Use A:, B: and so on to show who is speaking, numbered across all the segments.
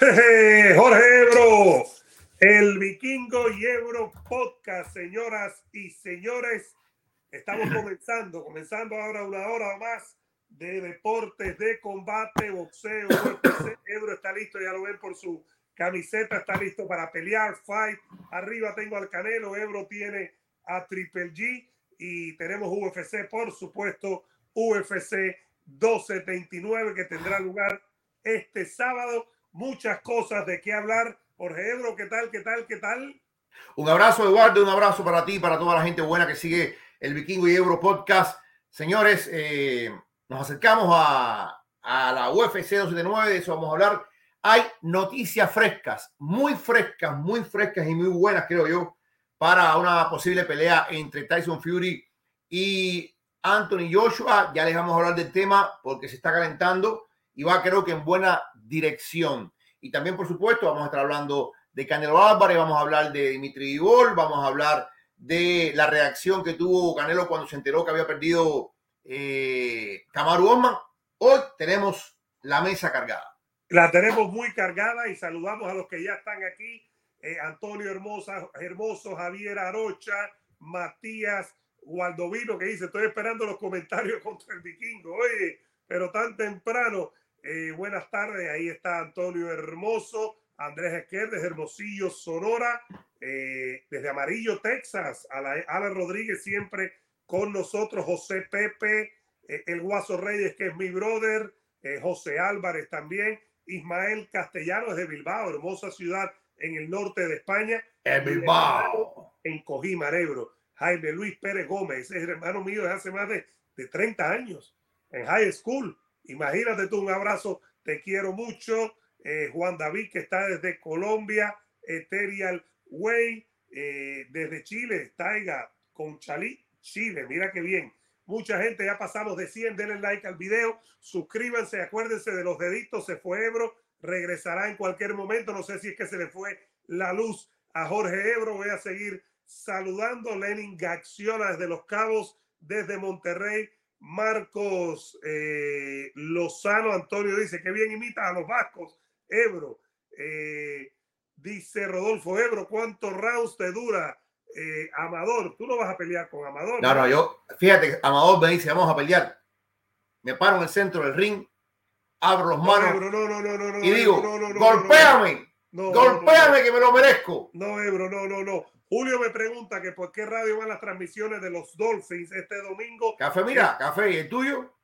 A: Jorge Ebro, el Vikingo y Ebro Podcast, señoras y señores. Estamos comenzando, comenzando ahora una hora o más de deportes, de combate, boxeo. Ebro está listo, ya lo ven por su camiseta, está listo para pelear, fight. Arriba tengo al Canelo, Ebro tiene a Triple G y tenemos UFC, por supuesto, UFC 1229 que tendrá lugar este sábado muchas cosas de qué hablar. Jorge Ebro, ¿qué tal? ¿Qué tal? ¿Qué tal?
B: Un abrazo, Eduardo, un abrazo para ti, para toda la gente buena que sigue el Vikingo y Ebro Podcast. Señores, eh, nos acercamos a, a la UFC 279, de eso vamos a hablar. Hay noticias frescas, muy frescas, muy frescas y muy buenas, creo yo, para una posible pelea entre Tyson Fury y Anthony Joshua. Ya les vamos a hablar del tema porque se está calentando y va creo que en buena dirección. Y también, por supuesto, vamos a estar hablando de Canelo Álvarez, vamos a hablar de Dimitri Vivol, vamos a hablar de la reacción que tuvo Canelo cuando se enteró que había perdido eh, Kamaru Hoy tenemos la mesa cargada.
A: La tenemos muy cargada y saludamos a los que ya están aquí. Eh, Antonio Hermosa, Hermoso, Javier Arocha, Matías Gualdovino, que dice, estoy esperando los comentarios contra el vikingo. Oye, pero tan temprano. Eh, buenas tardes, ahí está Antonio Hermoso, Andrés Esquer desde Hermosillo, Sonora, eh, desde Amarillo, Texas, Alan Rodríguez siempre con nosotros, José Pepe, eh, el Guaso Reyes, que es mi brother, José Álvarez también, Ismael Castellanos de Bilbao, hermosa ciudad en el norte de España.
B: En Bilbao.
A: En Cojímar, Ebro. Jaime Luis Pérez Gómez, es hermano mío desde hace más de, de 30 años en high school Imagínate tú, un abrazo, te quiero mucho. Eh, Juan David, que está desde Colombia, Eterial Way, eh, desde Chile, Taiga, con Chalí, Chile, mira qué bien. Mucha gente, ya pasamos de 100, denle like al video, suscríbanse, acuérdense de los deditos, se fue Ebro, regresará en cualquier momento, no sé si es que se le fue la luz a Jorge Ebro, voy a seguir saludando, Lenin Gaxiona desde Los Cabos, desde Monterrey, Marcos eh, Lozano Antonio dice que bien imita a los vascos. Ebro. Eh, dice Rodolfo Ebro, ¿cuántos rounds te dura? Eh, Amador, tú no vas a pelear con Amador.
B: No, no, yo, fíjate, Amador me dice, vamos a pelear. Me paro en el centro del ring, abro los manos
A: no, no, no, no, no,
B: y digo, golpéame, golpéame que me lo merezco.
A: No, Ebro, no, no, no. Julio me pregunta que por qué radio van las transmisiones de los Dolphins este domingo.
B: Café, mira, café, ¿y el tuyo?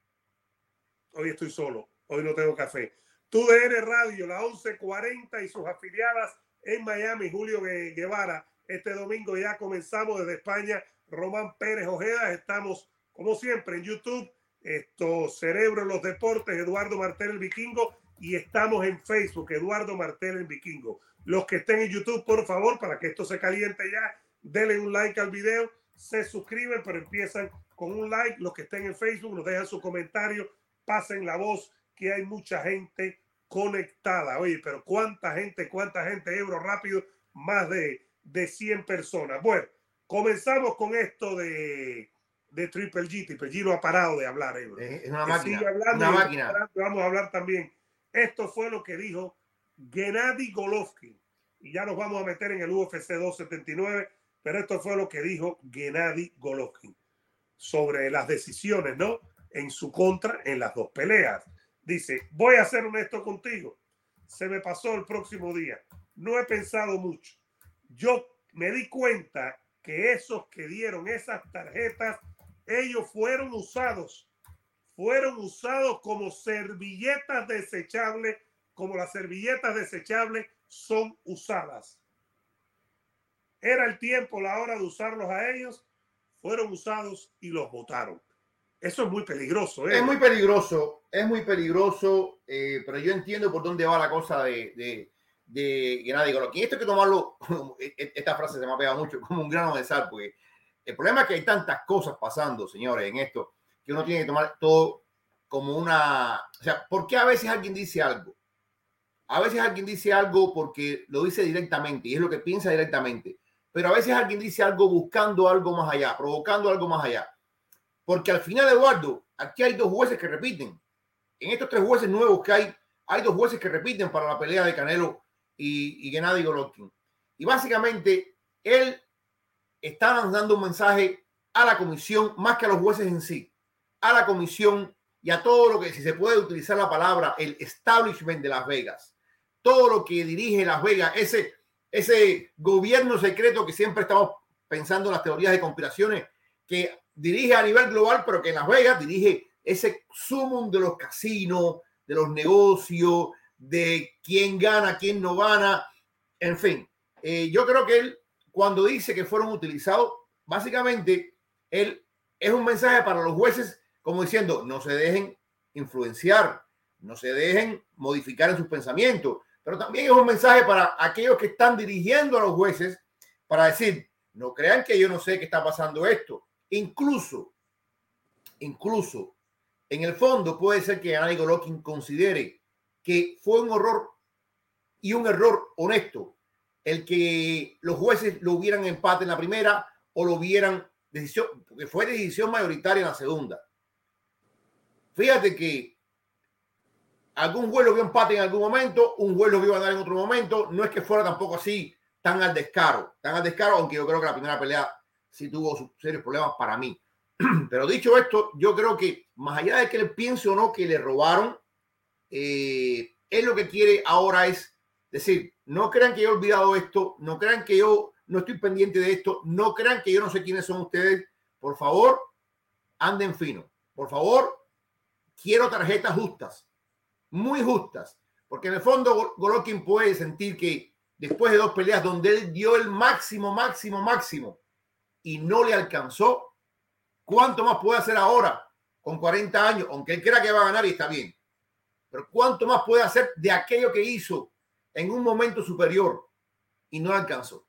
A: Hoy estoy solo, hoy no tengo café. Tu DN Radio, la 1140 y sus afiliadas en Miami, Julio Guevara. Este domingo ya comenzamos desde España. Román Pérez Ojeda, estamos como siempre en YouTube. Esto, Cerebro en los Deportes, Eduardo Martel el Vikingo. Y estamos en Facebook, Eduardo Martel el Vikingo. Los que estén en YouTube, por favor, para que esto se caliente ya, denle un like al video, se suscriben, pero empiezan con un like. Los que estén en Facebook, nos dejan su comentario, pasen la voz, que hay mucha gente conectada. Oye, pero cuánta gente, cuánta gente, Ebro rápido, más de, de 100 personas. Bueno, comenzamos con esto de, de Triple G. Triple G no ha parado de hablar, Ebro.
B: Es una máquina. una máquina.
A: Vamos a hablar también. Esto fue lo que dijo Gennady Golovkin. Y ya nos vamos a meter en el UFC 279, pero esto fue lo que dijo Gennady Golovkin sobre las decisiones, ¿no? En su contra en las dos peleas. Dice, voy a ser honesto contigo. Se me pasó el próximo día. No he pensado mucho. Yo me di cuenta que esos que dieron esas tarjetas, ellos fueron usados, fueron usados como servilletas desechables como las servilletas desechables son usadas. Era el tiempo, la hora de usarlos a ellos, fueron usados y los votaron. Eso es muy peligroso.
B: ¿eh? Es muy peligroso, es muy peligroso, eh, pero yo entiendo por dónde va la cosa de, de, de Gennady Golovkin. Esto hay que tomarlo, e, e, esta frase se me ha pegado mucho, como un grano de sal, porque el problema es que hay tantas cosas pasando, señores, en esto, que uno tiene que tomar todo como una... O sea, ¿por qué a veces alguien dice algo? A veces alguien dice algo porque lo dice directamente y es lo que piensa directamente, pero a veces alguien dice algo buscando algo más allá, provocando algo más allá. Porque al final, Eduardo, aquí hay dos jueces que repiten. En estos tres jueces nuevos que hay, hay dos jueces que repiten para la pelea de Canelo y, y Gennady Golovkin. Y básicamente él está dando un mensaje a la comisión, más que a los jueces en sí, a la comisión y a todo lo que, si se puede utilizar la palabra, el establishment de Las Vegas, todo lo que dirige Las Vegas, ese, ese gobierno secreto que siempre estamos pensando en las teorías de conspiraciones, que dirige a nivel global, pero que en Las Vegas dirige ese sumum de los casinos, de los negocios, de quién gana, quién no gana, en fin. Eh, yo creo que él, cuando dice que fueron utilizados, básicamente, él es un mensaje para los jueces, como diciendo, no se dejen influenciar, no se dejen modificar en sus pensamientos, pero también es un mensaje para aquellos que están dirigiendo a los jueces para decir, no crean que yo no sé qué está pasando esto. Incluso, incluso, en el fondo puede ser que Andy Golovkin considere que fue un horror y un error honesto el que los jueces lo hubieran empate en la primera o lo hubieran decisión, porque fue decisión mayoritaria en la segunda. Fíjate que algún juez lo vio empate en algún momento, un juez lo vio ganar en otro momento, no es que fuera tampoco así tan al descaro, tan al descaro, aunque yo creo que la primera pelea sí tuvo serios problemas para mí. Pero dicho esto, yo creo que más allá de que le piense o no que le robaron, eh, él lo que quiere ahora es decir, no crean que yo he olvidado esto, no crean que yo no estoy pendiente de esto, no crean que yo no sé quiénes son ustedes. Por favor, anden fino. Por favor, quiero tarjetas justas, muy justas, porque en el fondo Golovkin puede sentir que después de dos peleas donde él dio el máximo, máximo, máximo y no le alcanzó, ¿cuánto más puede hacer ahora con 40 años? Aunque él crea que va a ganar y está bien. Pero ¿cuánto más puede hacer de aquello que hizo en un momento superior y no alcanzó?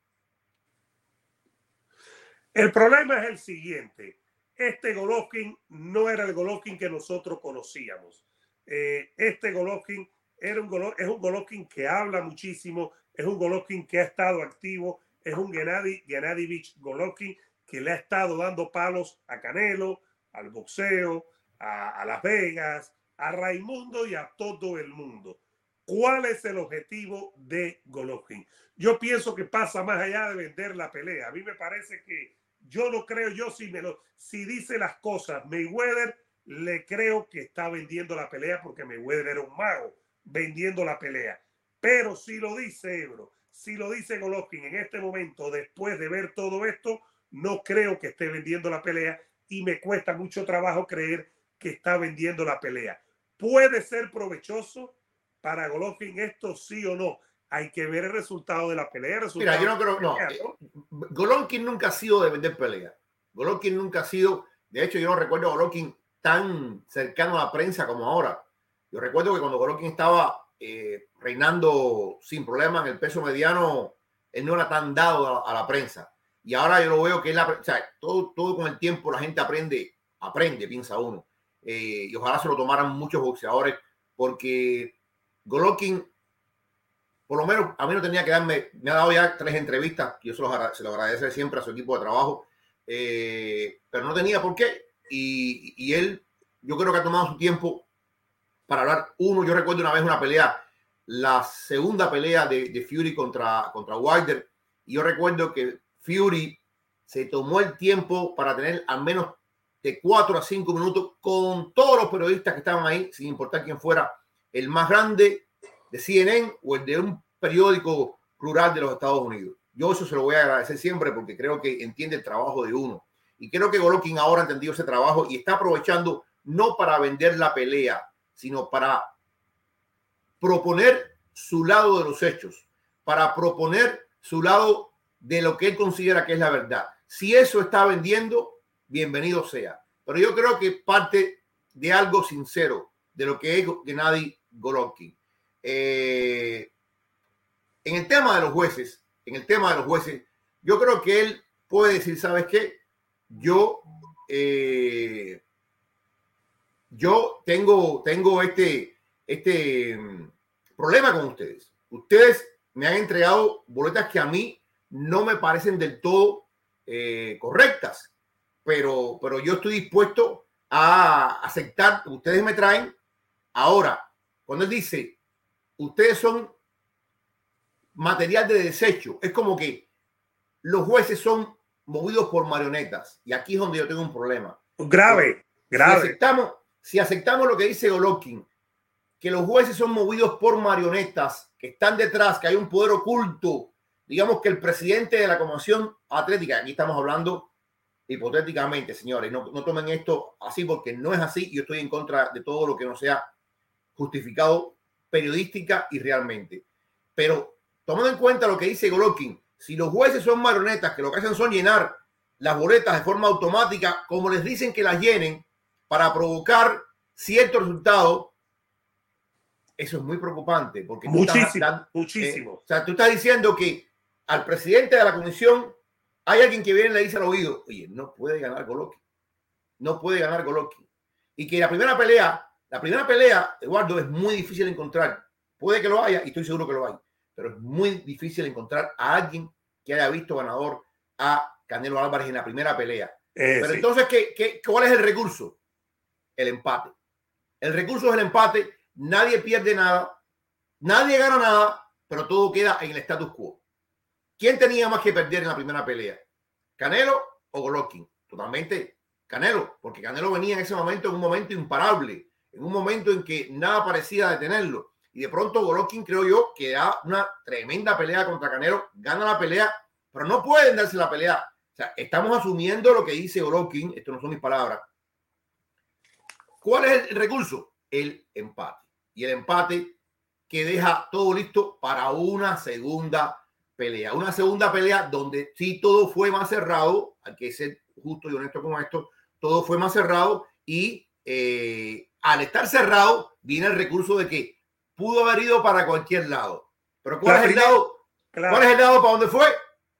A: El problema es el siguiente. Este Golovkin no era el Golovkin que nosotros conocíamos. Eh, este Golovkin era un es un Golovkin que habla muchísimo, es un Golovkin que ha estado activo, es un Gennady, Gennady Golovkin que le ha estado dando palos a Canelo, al boxeo, a, Las Vegas, a Raimundo y a todo el mundo. ¿Cuál es el objetivo de Golovkin? Yo pienso que pasa más allá de vender la pelea. A mí me parece que yo no creo, yo si me lo, si dice las cosas, Mayweather le creo que está vendiendo la pelea porque Mayweather era un mago vendiendo la pelea. Pero si lo dice Ebro, si lo dice Golovkin en este momento, después de ver todo esto, no creo que esté vendiendo la pelea y me cuesta mucho trabajo creer que está vendiendo la pelea. Puede ser provechoso para Golovkin esto sí o no. Hay que ver el resultado de la pelea.
B: Mira, yo no creo, no. Eh, Golovkin nunca ha sido de vender pelea. Golovkin nunca ha sido, de hecho yo no recuerdo a Golovkin tan cercano a la prensa como ahora. Yo recuerdo que cuando Golovkin estaba eh, reinando sin problema en el peso mediano, él no era tan dado a, la prensa. Y ahora yo lo veo que él, o todo, todo con el tiempo la gente aprende, aprende, piensa uno. Eh, y ojalá se lo tomaran muchos boxeadores, porque Golovkin, por lo menos a mí no tenía que darme, me ha dado ya tres entrevistas, yo se se lo agradece siempre a su equipo de trabajo, eh, pero no tenía por qué. Y, él, yo creo que ha tomado su tiempo para hablar. Uno, yo recuerdo una vez una pelea, la segunda pelea de, Fury contra, contra Wilder. Y yo recuerdo que Fury se tomó el tiempo para tener al menos de cuatro a cinco minutos con todos los periodistas que estaban ahí, sin importar quién fuera el más grande de CNN o el de un periódico plural de los Estados Unidos. Yo eso se lo voy a agradecer siempre porque creo que entiende el trabajo de uno. Y creo que Golovkin ahora ha entendido ese trabajo y está aprovechando no para vender la pelea, sino para proponer su lado de los hechos, para proponer su lado de lo que él considera que es la verdad. Si eso está vendiendo, bienvenido sea. Pero yo creo que parte de algo sincero, de lo que es Gennady Golovkin. Eh, en el tema de los jueces, en el tema de los jueces, yo creo que él puede decir, ¿sabes qué? Yo eh, yo tengo, tengo este, este mm, problema con ustedes. Ustedes me han entregado boletas que a mí no me parecen del todo eh, correctas, pero, pero yo estoy dispuesto a aceptar ustedes me traen. Ahora, cuando él dice, ustedes son material de desecho. Es como que los jueces son movidos por marionetas. Y aquí es donde yo tengo un problema.
A: Grave, grave.
B: Si aceptamos, si aceptamos lo que dice Golovkin, que los jueces son movidos por marionetas, que están detrás, que hay un poder oculto, digamos que el presidente de la Comisión Atlética, aquí estamos hablando hipotéticamente, señores, no, no tomen esto así porque no es así. Yo estoy en contra de todo lo que no sea justificado periodística y realmente. Pero tomando en cuenta lo que dice Golovkin, si los jueces son marionetas que lo que hacen son llenar las boletas de forma automática, como les dicen que las llenen, para provocar cierto resultado, eso es muy preocupante. Porque
A: muchísimo, muchísimo.
B: Eh, o sea, tú estás diciendo que al presidente de la comisión hay alguien que viene y le dice al oído, oye, no puede ganar Golovkin. No puede ganar Golovkin. Y que la primera pelea, la primera pelea, Eduardo, es muy difícil de encontrar. Puede que lo haya y estoy seguro que lo hay pero es muy difícil encontrar a alguien que haya visto ganador a Canelo Álvarez en la primera pelea. Eh, pero entonces, ¿qué, ¿qué, cuál es el recurso? El empate. El recurso es el empate. Nadie pierde nada. Nadie gana nada, pero todo queda en el status quo. ¿Quién tenía más que perder en la primera pelea? ¿Canelo o Golovkin? Totalmente Canelo, porque Canelo venía en ese momento en un momento imparable, en un momento en que nada parecía detenerlo. Y de pronto Golovkin, creo yo, que da una tremenda pelea contra Canelo, gana la pelea, pero no pueden darse la pelea. O sea, estamos asumiendo lo que dice Golovkin, esto no son mis palabras. ¿Cuál es el recurso? El empate. Y el empate que deja todo listo para una segunda pelea. Una segunda pelea donde sí todo fue más cerrado, hay que ser justo y honesto con esto, todo fue más cerrado y eh, al estar cerrado viene el recurso de que pudo haber ido para cualquier lado. Pero ¿cuál, es el, lado, ¿cuál es el lado para dónde fue?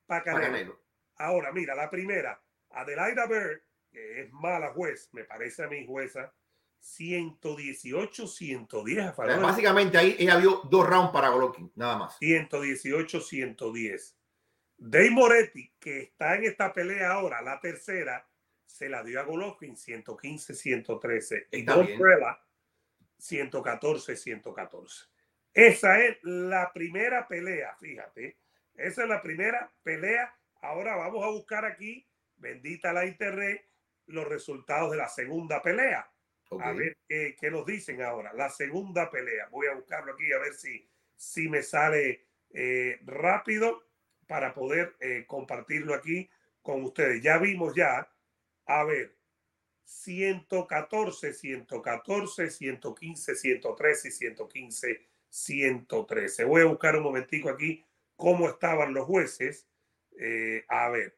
A: Para Canelo. Ahora, mira, la primera, Adelaida Bird, que es mala juez, me parece a mi jueza, 118, 110
B: Básicamente ahí ella vio dos rounds para Golovkin, nada más.
A: 118, 110. Dave Moretti, que está en esta pelea ahora, la tercera, se la dio a Golovkin 115, 113. y Don 114, 114. Esa es la primera pelea, fíjate. Esa es la primera pelea. Ahora vamos a buscar aquí, bendita la internet, los resultados de la segunda pelea. A ver qué nos dicen ahora. La segunda pelea. Voy a buscarlo aquí a ver si, si me sale eh, rápido para poder eh, compartirlo aquí con ustedes. Ya vimos ya. A ver, 114, 114, 115, 113 y 115, 113. Voy a buscar un momentico aquí cómo estaban los jueces. Eh, a ver,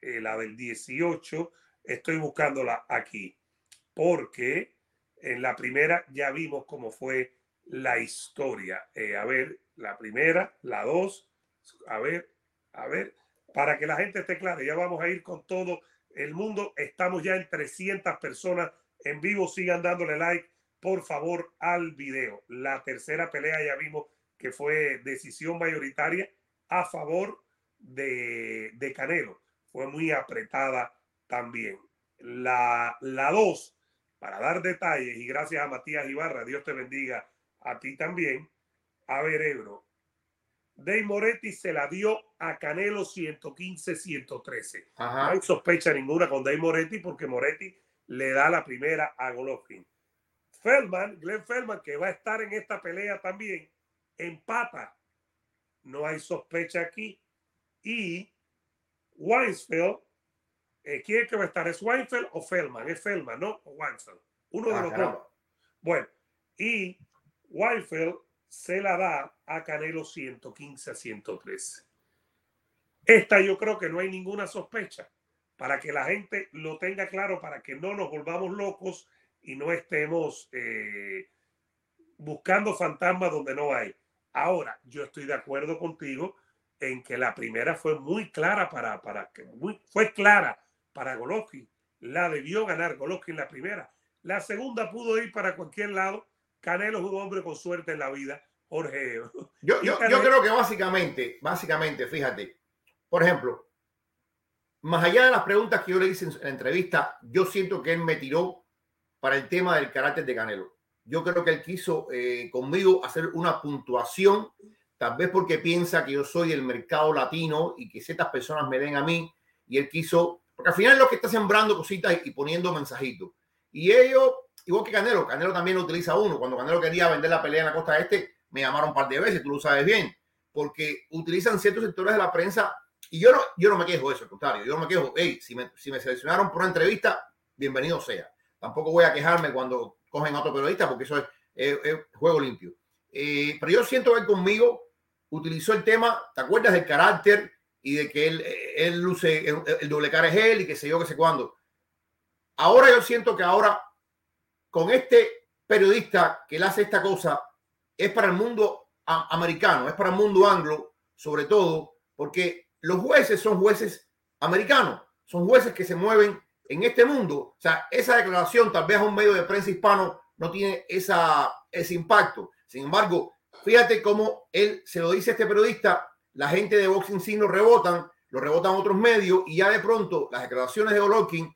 A: eh, la del 18, estoy buscándola aquí, porque en la primera ya vimos cómo fue la historia. Eh, a ver, la primera, la dos, a ver, a ver, para que la gente esté clara, ya vamos a ir con todo el mundo. Estamos ya en 300 personas en vivo. Sigan dándole like, por favor, al video. La tercera pelea ya vimos que fue decisión mayoritaria a favor de, de Canelo. Fue muy apretada también. La, la dos, para dar detalles, y gracias a Matías Ibarra, Dios te bendiga a ti también. A ver, Ebro, Dave Moretti se la dio a Canelo 115-113. No hay sospecha ninguna con Dave Moretti porque Moretti le da la primera a Golovkin. Feldman, Glenn Feldman, que va a estar en esta pelea también, empata. No hay sospecha aquí. Y Weinsfeld, eh, ¿quién es que va a estar? ¿Es Weinfeld o Feldman? Es Feldman, ¿no? O Weinfeld. Uno de ah, los dos. Bueno, y Weinfeld se la da a Canelo 115 a 113. Esta yo creo que no hay ninguna sospecha para que la gente lo tenga claro, para que no nos volvamos locos y no estemos eh, buscando fantasmas donde no hay. Ahora, yo estoy de acuerdo contigo en que la primera fue muy clara para, para fue clara para Golovkin. La debió ganar Golovkin la primera. La segunda pudo ir para cualquier lado Canelo es un hombre con suerte en la vida, Jorge.
B: Yo, yo, yo creo que básicamente, básicamente, fíjate, por ejemplo, más allá de las preguntas que yo le hice en la entrevista, yo siento que él me tiró para el tema del carácter de Canelo. yo creo que él quiso eh, conmigo hacer una puntuación, tal vez porque piensa que yo soy el mercado latino y que ciertas personas me den a mí, y él quiso, porque al final es lo que está sembrando cositas y poniendo mensajitos. Y ellos, igual que Canelo, Canelo también lo utiliza uno. Cuando Canelo quería vender la pelea en la costa este, me llamaron un par de veces, tú lo sabes bien, porque utilizan ciertos sectores de la prensa y yo no, yo no me quejo de eso, al contrario, yo no me quejo, hey, si me, si me seleccionaron por una entrevista, bienvenido sea. Tampoco voy a quejarme cuando cogen a otro periodista porque eso es, juego limpio. Eh, pero yo siento que conmigo utilizó el tema, ¿te acuerdas del carácter y de que él, él luce, el, doble cara es él y que sé yo, que sé cuándo? Ahora yo siento que ahora con este periodista que le hace esta cosa es para el mundo americano, es para el mundo anglo, sobre todo, porque los jueces son jueces americanos, son jueces que se mueven en este mundo. O sea, esa declaración tal vez a un medio de prensa hispano no tiene esa, ese impacto. Sin embargo, fíjate cómo él se lo dice a este periodista, la gente de Boxing Sin lo rebotan, lo rebotan otros medios y ya de pronto las declaraciones de Olokin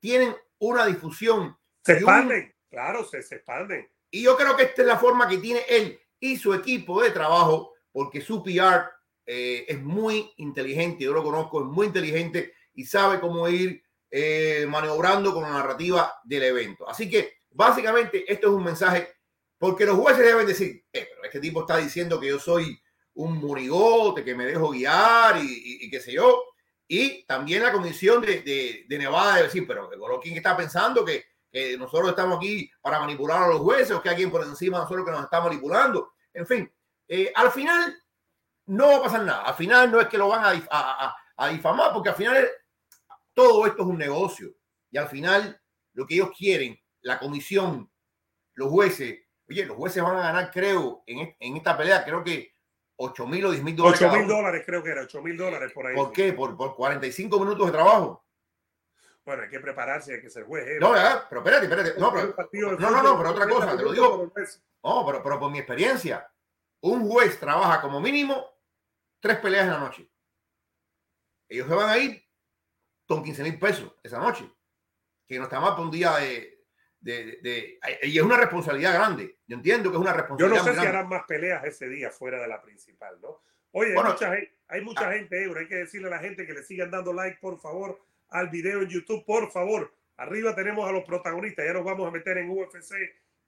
B: tienen una difusión.
A: Se expanden, claro, se, se expanden.
B: Y yo creo que esta es la forma que tiene él y su equipo de trabajo, porque su PR eh, es muy inteligente, yo lo conozco, es muy inteligente y sabe cómo ir eh, maniobrando con la narrativa del evento. Así que básicamente esto es un mensaje, porque los jueces deben decir, eh, pero este tipo está diciendo que yo soy un monigote, que me dejo guiar y, qué sé yo. Y también la comisión de, de, Nevada debe decir, pero ¿quién está pensando que, nosotros estamos aquí para manipular a los jueces o que alguien por encima de nosotros que nos está manipulando? En fin, eh, al final no va a pasar nada. Al final no es que lo van a, a, a difamar, porque al final todo esto es un negocio. Y al final lo que ellos quieren, la comisión, los jueces, oye, los jueces van a ganar, creo, en, en esta pelea, creo que 8 mil o 10 mil dólares.
A: 8 mil dólares, creo que era, 8 mil dólares por ahí.
B: ¿Por qué? Por, por 45 minutos de trabajo.
A: Bueno, hay que prepararse, hay que ser juez. ¿eh?
B: No, pero espérate, espérate. No, no, no, no, pero otra cosa, te lo digo. No, pero, pero por mi experiencia, un juez trabaja como mínimo tres peleas en la noche. Ellos se van a ir con 15 mil pesos esa noche, que no está mal para un día de, de, de, Y es una responsabilidad grande. Yo entiendo que es una responsabilidad
A: Yo no sé si harán más peleas ese día fuera de la principal, ¿no? Oye, hay mucha, gente, hay mucha ah. gente, Euro. Hay que decirle a la gente que le sigan dando like, por favor, al video en YouTube, por favor. Arriba tenemos a los protagonistas. Ya nos vamos a meter en UFC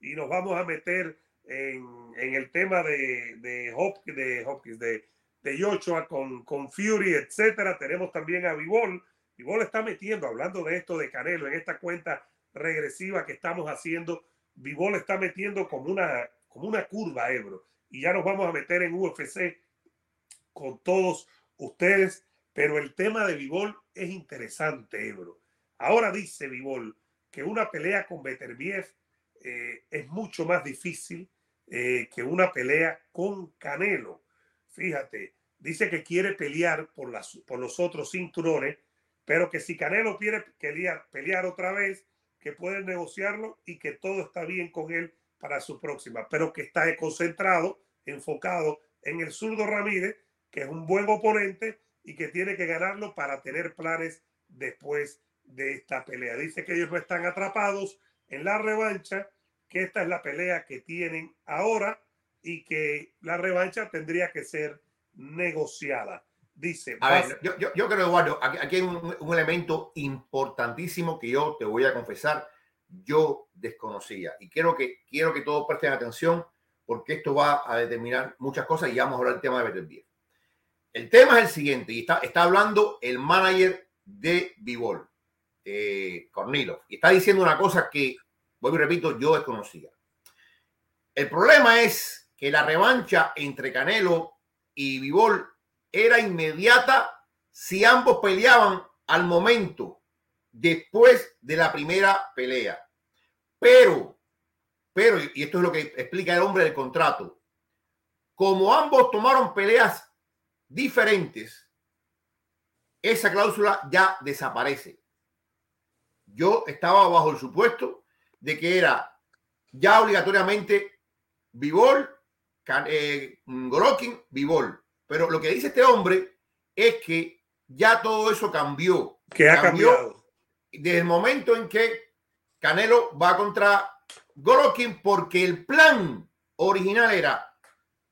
A: y nos vamos a meter en, en el tema de, de, Hopkins, de, Hopkins, de, de con, con Fury, etcétera. Tenemos también a Vivol. Vivol está metiendo, hablando de esto de Canelo, en esta cuenta regresiva que estamos haciendo. Vivol está metiendo como una, como una curva, Ebro. Y ya nos vamos a meter en UFC con todos ustedes. Pero el tema de Vivol es interesante, Ebro. Ahora dice Vivol que una pelea con Beterbiev eh, es mucho más difícil eh, que una pelea con Canelo. Fíjate, dice que quiere pelear por, las, por los otros cinturones, pero que si Canelo quiere pelear, pelear otra vez, que puede negociarlo y que todo está bien con él para su próxima, pero que está concentrado, enfocado en el zurdo Ramírez, que es un buen oponente y que tiene que ganarlo para tener planes después de esta pelea. Dice que ellos no están atrapados en la revancha, que esta es la pelea que tienen ahora y que la revancha tendría que ser negociada. Dice.
B: A ver, yo, yo, creo, Eduardo, aquí, hay un, elemento importantísimo que yo te voy a confesar, yo desconocía. Y quiero que, quiero que todos presten atención porque esto va a determinar muchas cosas y vamos a hablar del tema de Beterbiev. El tema es el siguiente, y está, está hablando el manager de Vivol, eh, Cornilov, y está diciendo una cosa que, vuelvo y repito, yo desconocía. El problema es que la revancha entre Canelo y Vivol era inmediata si ambos peleaban al momento después de la primera pelea. Pero, pero, y esto es lo que explica el hombre del contrato, como ambos tomaron peleas diferentes, esa cláusula ya desaparece. Yo estaba bajo el supuesto de que era ya obligatoriamente Vivol, eh, Gorokin, Vivol. Pero lo que dice este hombre es que ya todo eso cambió.
A: Que ha cambiado.
B: Desde el momento en que Canelo va contra Golovkin porque el plan original era,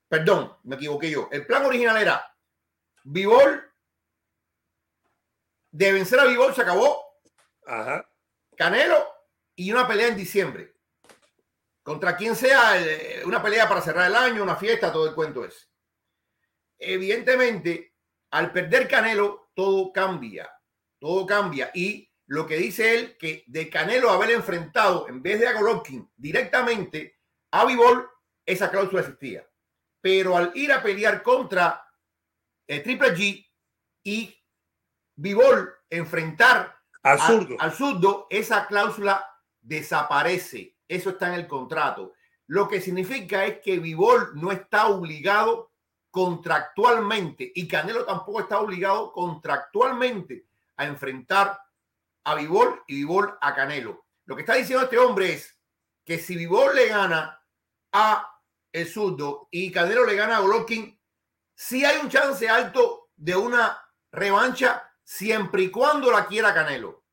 B: perdón, me equivoqué yo, el plan original era Vivol, de vencer a Vivol se acabó.
A: Ajá.
B: Canelo y una pelea en diciembre. Contra quien sea, eh, una pelea para cerrar el año, una fiesta, todo el cuento es. Evidentemente, al perder Canelo, todo cambia. Todo cambia. Y lo que dice él, que de Canelo haber enfrentado, en vez de a Golovkin, directamente a Vivol, esa cláusula existía. Pero al ir a pelear contra el Triple G y Vivol enfrentar
A: al zurdo.
B: al zurdo, esa cláusula desaparece. Eso está en el contrato. Lo que significa es que Vivol no está obligado contractualmente y Canelo tampoco está obligado contractualmente a enfrentar a Vivol y Vivol a Canelo. Lo que está diciendo este hombre es que si Vivol le gana a el zurdo y Canelo le gana a Golovkin, sí hay un chance alto de una revancha siempre y cuando la quiera Canelo.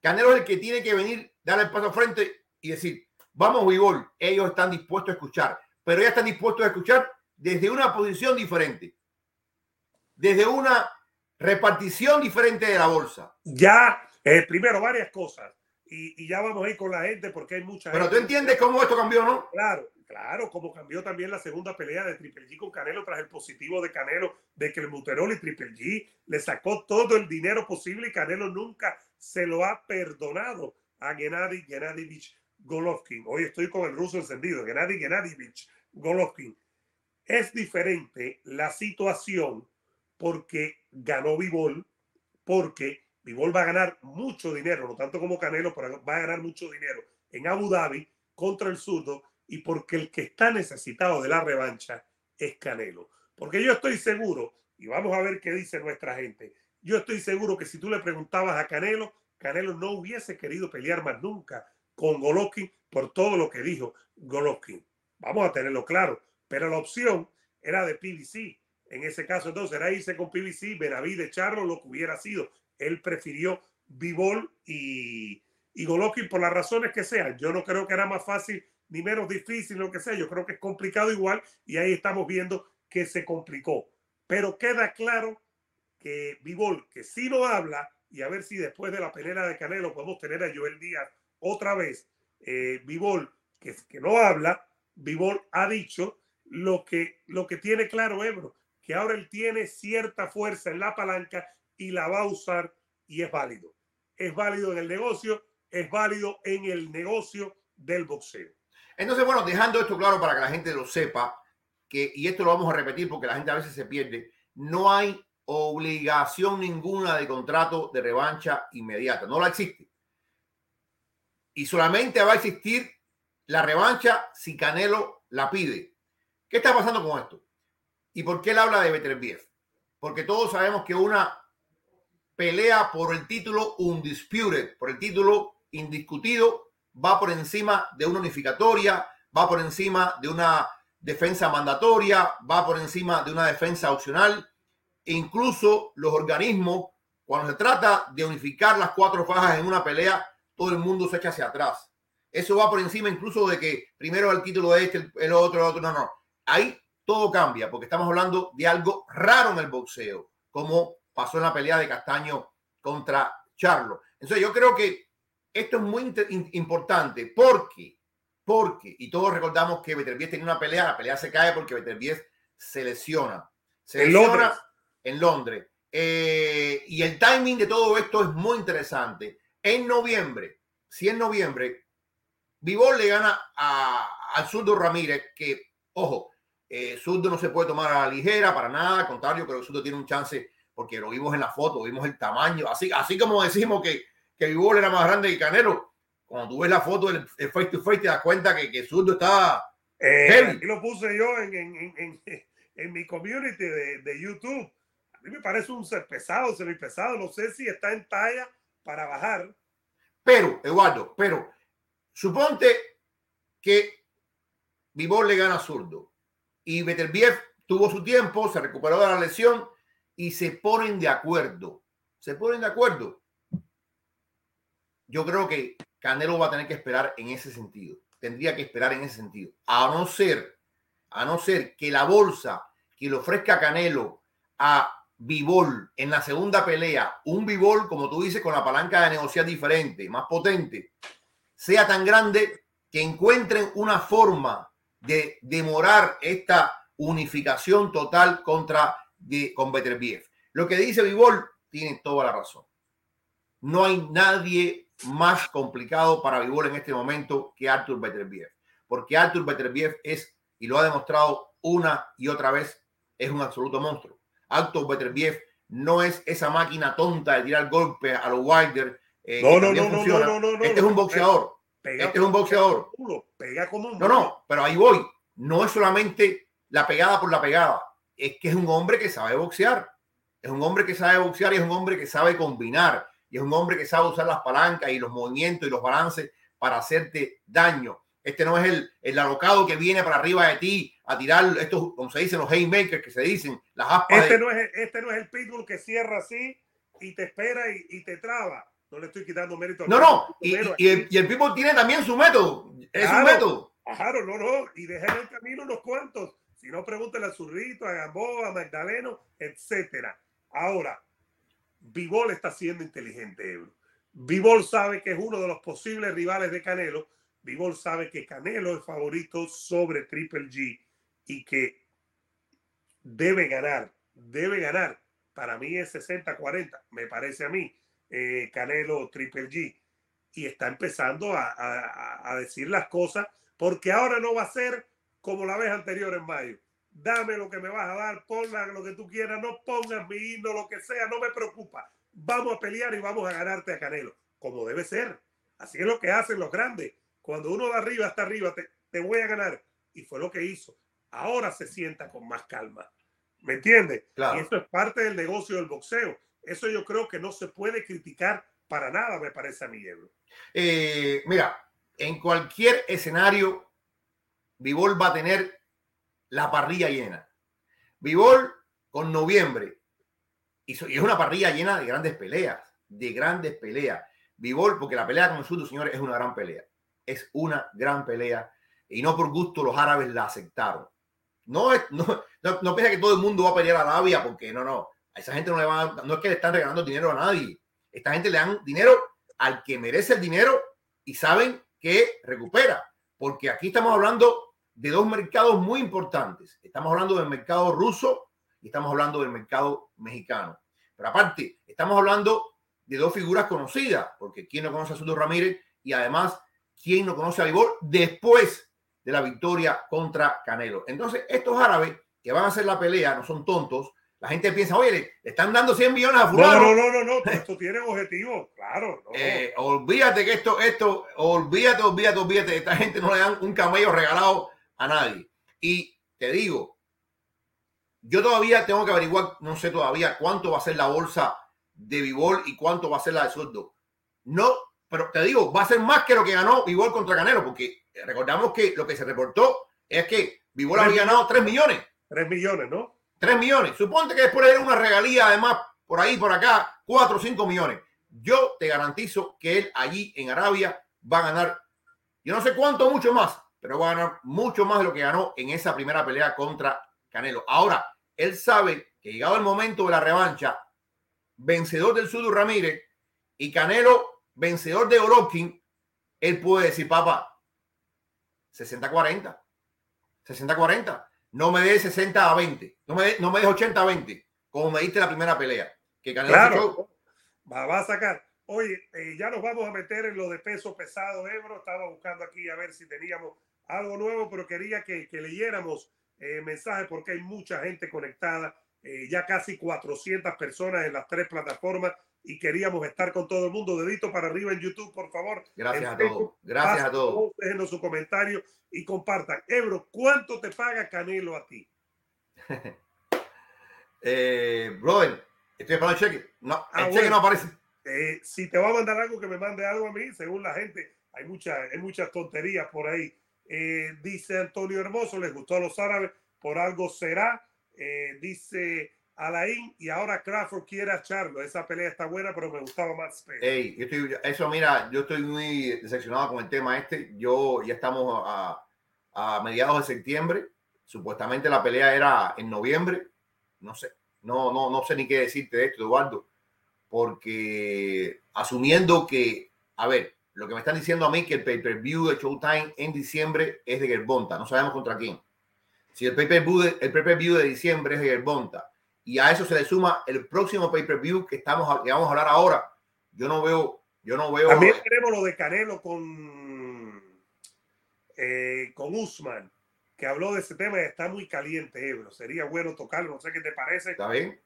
B: Canelo es el que tiene que venir, darle el paso al frente y decir, vamos, Vivol, ellos están dispuestos a escuchar, pero ellos están dispuestos a escuchar desde una posición diferente, desde una repartición diferente de la bolsa.
A: Ya, eh, primero, varias cosas. Y, y, ya vamos a ir con la gente porque hay mucha
B: Pero
A: gente.
B: tú entiendes cómo esto cambió, ¿no?
A: Claro, claro, como cambió también la segunda pelea de Triple G con Canelo tras el positivo de Canelo de que el Muterol y Triple G le sacó todo el dinero posible y Canelo nunca se lo ha perdonado a Gennady Gennadivich Golovkin. Hoy estoy con el ruso encendido, Gennady Gennadivich Golovkin. Es diferente la situación porque ganó Vivol, porque Vivol va a ganar mucho dinero, no tanto como Canelo, pero va a ganar mucho dinero en Abu Dhabi contra el zurdo y porque el que está necesitado de la revancha es Canelo. Porque yo estoy seguro, y vamos a ver qué dice nuestra gente, yo estoy seguro que si tú le preguntabas a Canelo, Canelo no hubiese querido pelear más nunca con Golovkin por todo lo que dijo Golovkin. Vamos a tenerlo claro, pero la opción era de PBC. En ese caso, entonces era irse con PBC, Benavides, Charlo, lo que hubiera sido. Él prefirió Bivol y, y Golovkin por las razones que sean. Yo no creo que era más fácil ni menos difícil, lo que sea. Yo creo que es complicado igual y ahí estamos viendo que se complicó. Pero queda claro que Bivol, que sí no habla, y a ver si después de la pelea de Canelo podemos tener a Joel Díaz otra vez. Eh, Bivol, que, que no habla, Bivol ha dicho lo que, lo que tiene claro Ebro, que ahora él tiene cierta fuerza en la palanca y la va a usar y es válido. Es válido en el negocio, es válido en el negocio del boxeo.
B: Entonces, bueno, dejando esto claro para que la gente lo sepa, que, y esto lo vamos a repetir porque la gente a veces se pierde, no hay obligación ninguna de contrato de revancha inmediata, no la existe. Y solamente va a existir la revancha si Canelo la pide. ¿Qué está pasando con esto? ¿Y por qué él habla de Beterbiev? Porque todos sabemos que una pelea por el título undisputed, por el título indiscutido, va por encima de una unificatoria, va por encima de una defensa mandatoria, va por encima de una defensa opcional. E incluso los organismos, cuando se trata de unificar las cuatro fajas en una pelea, todo el mundo se echa hacia atrás. Eso va por encima incluso de que primero el título de este, el otro, el otro. No, no. Ahí todo cambia porque estamos hablando de algo raro en el boxeo, como pasó en la pelea de Castaño contra Charlo. Entonces yo creo que esto es muy importante porque, porque, y todos recordamos que Beterbiev tenía una pelea, la pelea se cae porque Beterbiev se lesiona. Se
A: En
B: lesiona
A: Londres.
B: en Londres. Eh, y el timing de todo esto es muy interesante. En noviembre, si en noviembre, Vivol le gana a, al zurdo Ramírez, que, ojo, eh, zurdo no se puede tomar a la ligera para nada, al contrario, pero el zurdo tiene un chance porque lo vimos en la foto, vimos el tamaño, así, así como decimos que, que Vivol era más grande que Canelo, cuando tú ves la foto del, face to face te das cuenta que, que zurdo está
A: Eh, aquí lo puse yo en, en, en, en, mi community de, de, YouTube. A mí me parece un ser pesado, ser pesado. No sé si está en talla para bajar.
B: Pero, Eduardo, pero suponte que Vivol le gana a zurdo y Beterbiev tuvo su tiempo, se recuperó de la lesión y se ponen de acuerdo. Se ponen de acuerdo. Yo creo que Canelo va a tener que esperar en ese sentido. tendría que esperar en ese sentido. A no ser, a no ser que la bolsa que le ofrezca Canelo a Bivol en la segunda pelea, un Bivol, como tú dices, con la palanca de negociar diferente, más potente, sea tan grande que encuentren una forma de demorar esta unificación total contra con Beterbiev. Lo que dice Bivol tiene toda la razón. No hay nadie más complicado para Bivol en este momento que Arthur Beterbiev, porque Arthur Beterbiev es, y lo ha demostrado una y otra vez, es un absoluto monstruo. Arthur Beterbiev no es esa máquina tonta de tirar golpes a los Wilder.
A: Eh, no, no, no, no, no,
B: Este es un boxeador. este es un boxeador.
A: Pega como un
B: no, no, pero ahí voy. No es solamente la pegada por la pegada. Es que es un hombre que sabe boxear. Es un hombre que sabe boxear y es un hombre que sabe combinar. Y es un hombre que sabe usar las palancas y los movimientos y los balances para hacerte daño. Este no es el, el alocado que viene para arriba de ti a tirar estos, como se dicen, los haymakers que se dicen, las
A: aspas. Este, no, es, este no es el pitbull que cierra así y te espera y, te traba. No le estoy quitando mérito.
B: No, no. Y, y, el, y, el, pitbull tiene también su método. Es un método.
A: Claro, no, no. Y deja en el camino unos cuantos. Si no, pregúntale a Zurrito, a Gamboa, a Magdaleno, etcétera. Ahora, Vivol está siendo inteligente, Ebro. Vivol sabe que es uno de los posibles rivales de Canelo. Vivol sabe que Canelo es favorito sobre Triple G y que debe ganar, debe ganar. Para mí es 60-40, me parece a mí, eh, Canelo Triple G. Y está empezando a, a decir las cosas porque ahora no va a ser como la vez anterior en mayo dame lo que me vas a dar, ponla lo que tú quieras, no pongas mi himno, lo que sea, no me preocupa. Vamos a pelear y vamos a ganarte a Canelo, como debe ser. Así es lo que hacen los grandes. Cuando uno de arriba hasta arriba, te, te voy a ganar. Y fue lo que hizo. Ahora se sienta con más calma. ¿Me entiendes? Y eso es parte del negocio del boxeo. Eso yo creo que no se puede criticar para nada, me parece a mí,
B: eh, mira, en cualquier escenario, Vivol va a tener la parrilla llena. Vivol con noviembre. Y, es una parrilla llena de grandes peleas, de grandes peleas. Vivol, porque la pelea con el sur, señores, es una gran pelea. Es una gran pelea. Y no por gusto los árabes la aceptaron. No, es, no, no, piensa que todo el mundo va a pelear a Arabia, porque no, no. A esa gente no le van no es que le están regalando dinero a nadie. Esta gente le dan dinero al que merece el dinero y saben que recupera. Porque aquí estamos hablando de dos mercados muy importantes. Estamos hablando del mercado ruso y estamos hablando del mercado mexicano. Pero aparte, estamos hablando de dos figuras conocidas, porque ¿quién no conoce a Soto Ramírez? Y además, ¿quién no conoce a Vivol después de la victoria contra Canelo? Entonces, estos árabes que van a hacer la pelea no son tontos. La gente piensa, oye, le están dando 100 millones a
A: fulano. No, no, no, no, esto tiene objetivo, claro.
B: Eh, olvídate que esto, esto, olvídate, olvídate, olvídate. Esta gente no le dan un camello regalado a nadie. Y te digo, yo todavía tengo que averiguar, no sé todavía cuánto va a ser la bolsa de Vivol y cuánto va a ser la de sueldo. No, pero te digo, va a ser más que lo que ganó Vivol contra Canelo, porque recordamos que lo que se reportó es que Vivol había ganado 3 millones.
A: 3 millones, ¿no?
B: 3 millones. Suponte que después era una regalía, además, por ahí, por acá, 4 o 5 millones. Yo te garantizo que él allí en Arabia va a ganar, yo no sé cuánto, mucho más, pero va a ganar mucho más de lo que ganó en esa primera pelea contra Canelo. Ahora, él sabe que llegado el momento de la revancha, vencedor del Sudo Ramírez y Canelo, vencedor de Orokin, él puede decir, papá, 60-40, 60-40, no me des 60 a 20, no me, no me des 80 a 20, como me diste la primera pelea. Que Canelo
A: claro, va, va a sacar. Oye, eh, ya nos vamos a meter en lo de peso pesado, Ebro. Estaba buscando aquí a ver si teníamos algo nuevo, pero quería que, leyéramos eh, mensajes porque hay mucha gente conectada, eh, ya casi 400 personas en las tres plataformas y queríamos estar con todo el mundo. Dedito para arriba en YouTube, por favor.
B: Gracias a todos. Gracias a todos.
A: Déjenos su comentario y compartan. Ebro, ¿cuánto te paga Canelo a ti?
B: eh, brother, estoy esperando el cheque. No, ah, el cheque no aparece.
A: Eh, si te va a mandar algo, que me mande algo a mí, según la gente. Hay, muchas hay muchas tonterías por ahí. Eh, dice Antonio Hermoso, les gustó a los árabes, por algo será. Eh, dice Alain y ahora Crawford quiere a Charlo. Esa pelea está buena, pero me gustaba más.
B: Ey, yo estoy, eso, mira, yo estoy muy decepcionado con el tema este. Yo ya estamos a, a mediados de septiembre. Supuestamente la pelea era en noviembre. No sé, no, no, no sé ni qué decirte de esto, Eduardo, porque asumiendo que, a ver, lo que me están diciendo a mí que el pay-per-view de Showtime en diciembre es de Gerbonta, no sabemos contra quién. Si el pay-per-view de, el pay-per-view de diciembre es de Gerbonta y a eso se le suma el próximo pay-per-view que estamos que vamos a hablar ahora, yo no veo, yo no veo.
A: También tenemos lo de Canelo con eh, con Usman, que habló de ese tema y está muy caliente, Ebro. Sería bueno tocarlo, no sé qué te parece.
B: Está bien.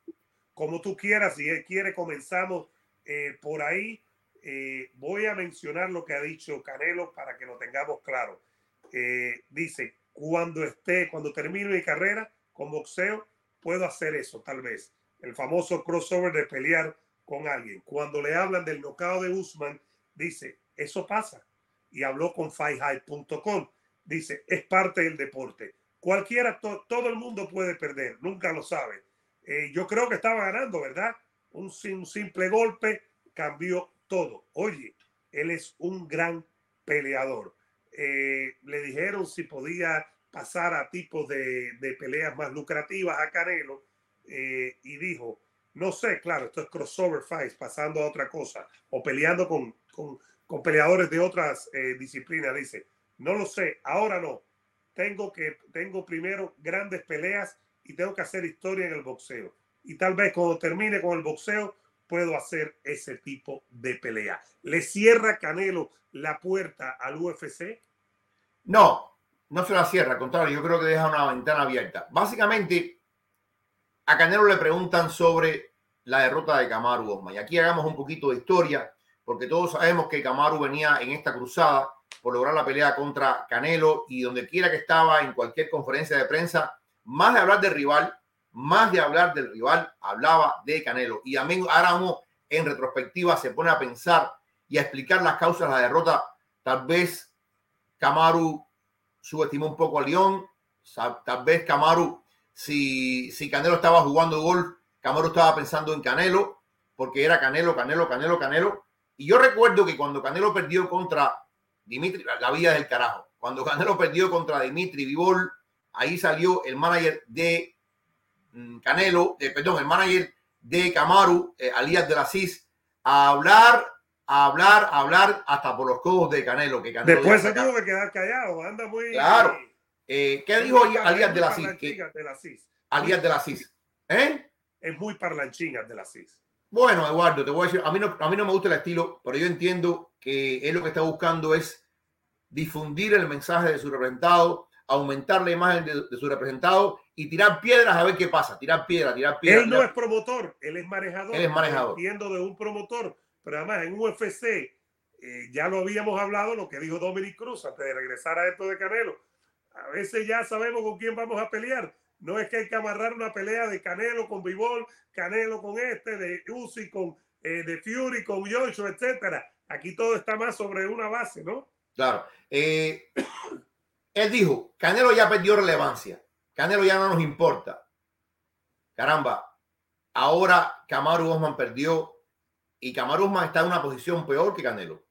A: Como tú quieras, si él quiere, comenzamos eh, por ahí. Eh, voy a mencionar lo que ha dicho Canelo para que lo tengamos claro. Eh, dice, cuando esté, cuando termine mi carrera con boxeo, puedo hacer eso, tal vez. El famoso crossover de pelear con alguien. Cuando le hablan del nocao de Usman, dice, eso pasa. Y habló con fighthigh.com. Dice, es parte del deporte. Cualquiera, todo el mundo puede perder, nunca lo sabe. Eh, yo creo que estaba ganando, ¿verdad? Un, un simple golpe cambió todo. Oye, él es un gran peleador. Eh, le dijeron si podía pasar a tipos de, de peleas más lucrativas a Canelo eh, y dijo, no sé, claro, esto es crossover fights, pasando a otra cosa o peleando con, con, con peleadores de otras eh, disciplinas. Dice, no lo sé, ahora no. Tengo que, tengo primero grandes peleas y tengo que hacer historia en el boxeo. Y tal vez cuando termine con el boxeo, puedo hacer ese tipo de pelea. ¿Le cierra Canelo la puerta al UFC?
B: No, no se la cierra, al contrario, yo creo que deja una ventana abierta. Básicamente, a Canelo le preguntan sobre la derrota de Kamaru Osman. Y aquí hagamos un poquito de historia, porque todos sabemos que Kamaru venía en esta cruzada por lograr la pelea contra Canelo y donde quiera que estaba, en cualquier conferencia de prensa, más de hablar del rival, más de hablar del rival, hablaba de Canelo. Y a mí, ahora uno en retrospectiva se pone a pensar y a explicar las causas de la derrota. Tal vez Camaru subestimó un poco a León. Tal vez Camaru, si, si Canelo estaba jugando golf, Camaru estaba pensando en Canelo, porque era Canelo, Canelo, Canelo, Canelo. Y yo recuerdo que cuando Canelo perdió contra Dimitri, la vida del carajo, cuando Canelo perdió contra Dimitri Vivol, ahí salió el manager de Canelo, eh, perdón, el manager de Camaru, eh, Alías de la CIS, a hablar, a hablar, a hablar hasta por los codos de Canelo. Que Canelo
A: Después se tuvo que quedar callado, anda muy.
B: Claro. Eh, ¿Qué dijo Alías de la CIS? Alías de la CIS. ¿Eh?
A: Es muy parlanchina de la CIS.
B: Bueno, Eduardo, te voy a decir, a mí, no, a mí no me gusta el estilo, pero yo entiendo que él lo que está buscando es difundir el mensaje de su representado, aumentar la imagen de, de su representado y tirar piedras a ver qué pasa. Tirar piedras, tirar piedras.
A: Él no es promotor, él es manejador.
B: Él es manejador.
A: Entiendo de un promotor, pero además en UFC eh, ya lo habíamos hablado, lo que dijo Dominic Cruz antes de regresar a esto de Canelo. A veces ya sabemos con quién vamos a pelear. No es que hay que amarrar una pelea de Canelo con Bivol, Canelo con este, de Uzi con eh, de Fury con Joshua, etcétera. Aquí todo está más sobre una base, ¿no?
B: Claro. Eh, él dijo, Canelo ya perdió relevancia. Canelo ya no nos importa. Caramba, ahora Kamaru Osman perdió y Kamaru Osman está en una posición peor que Canelo.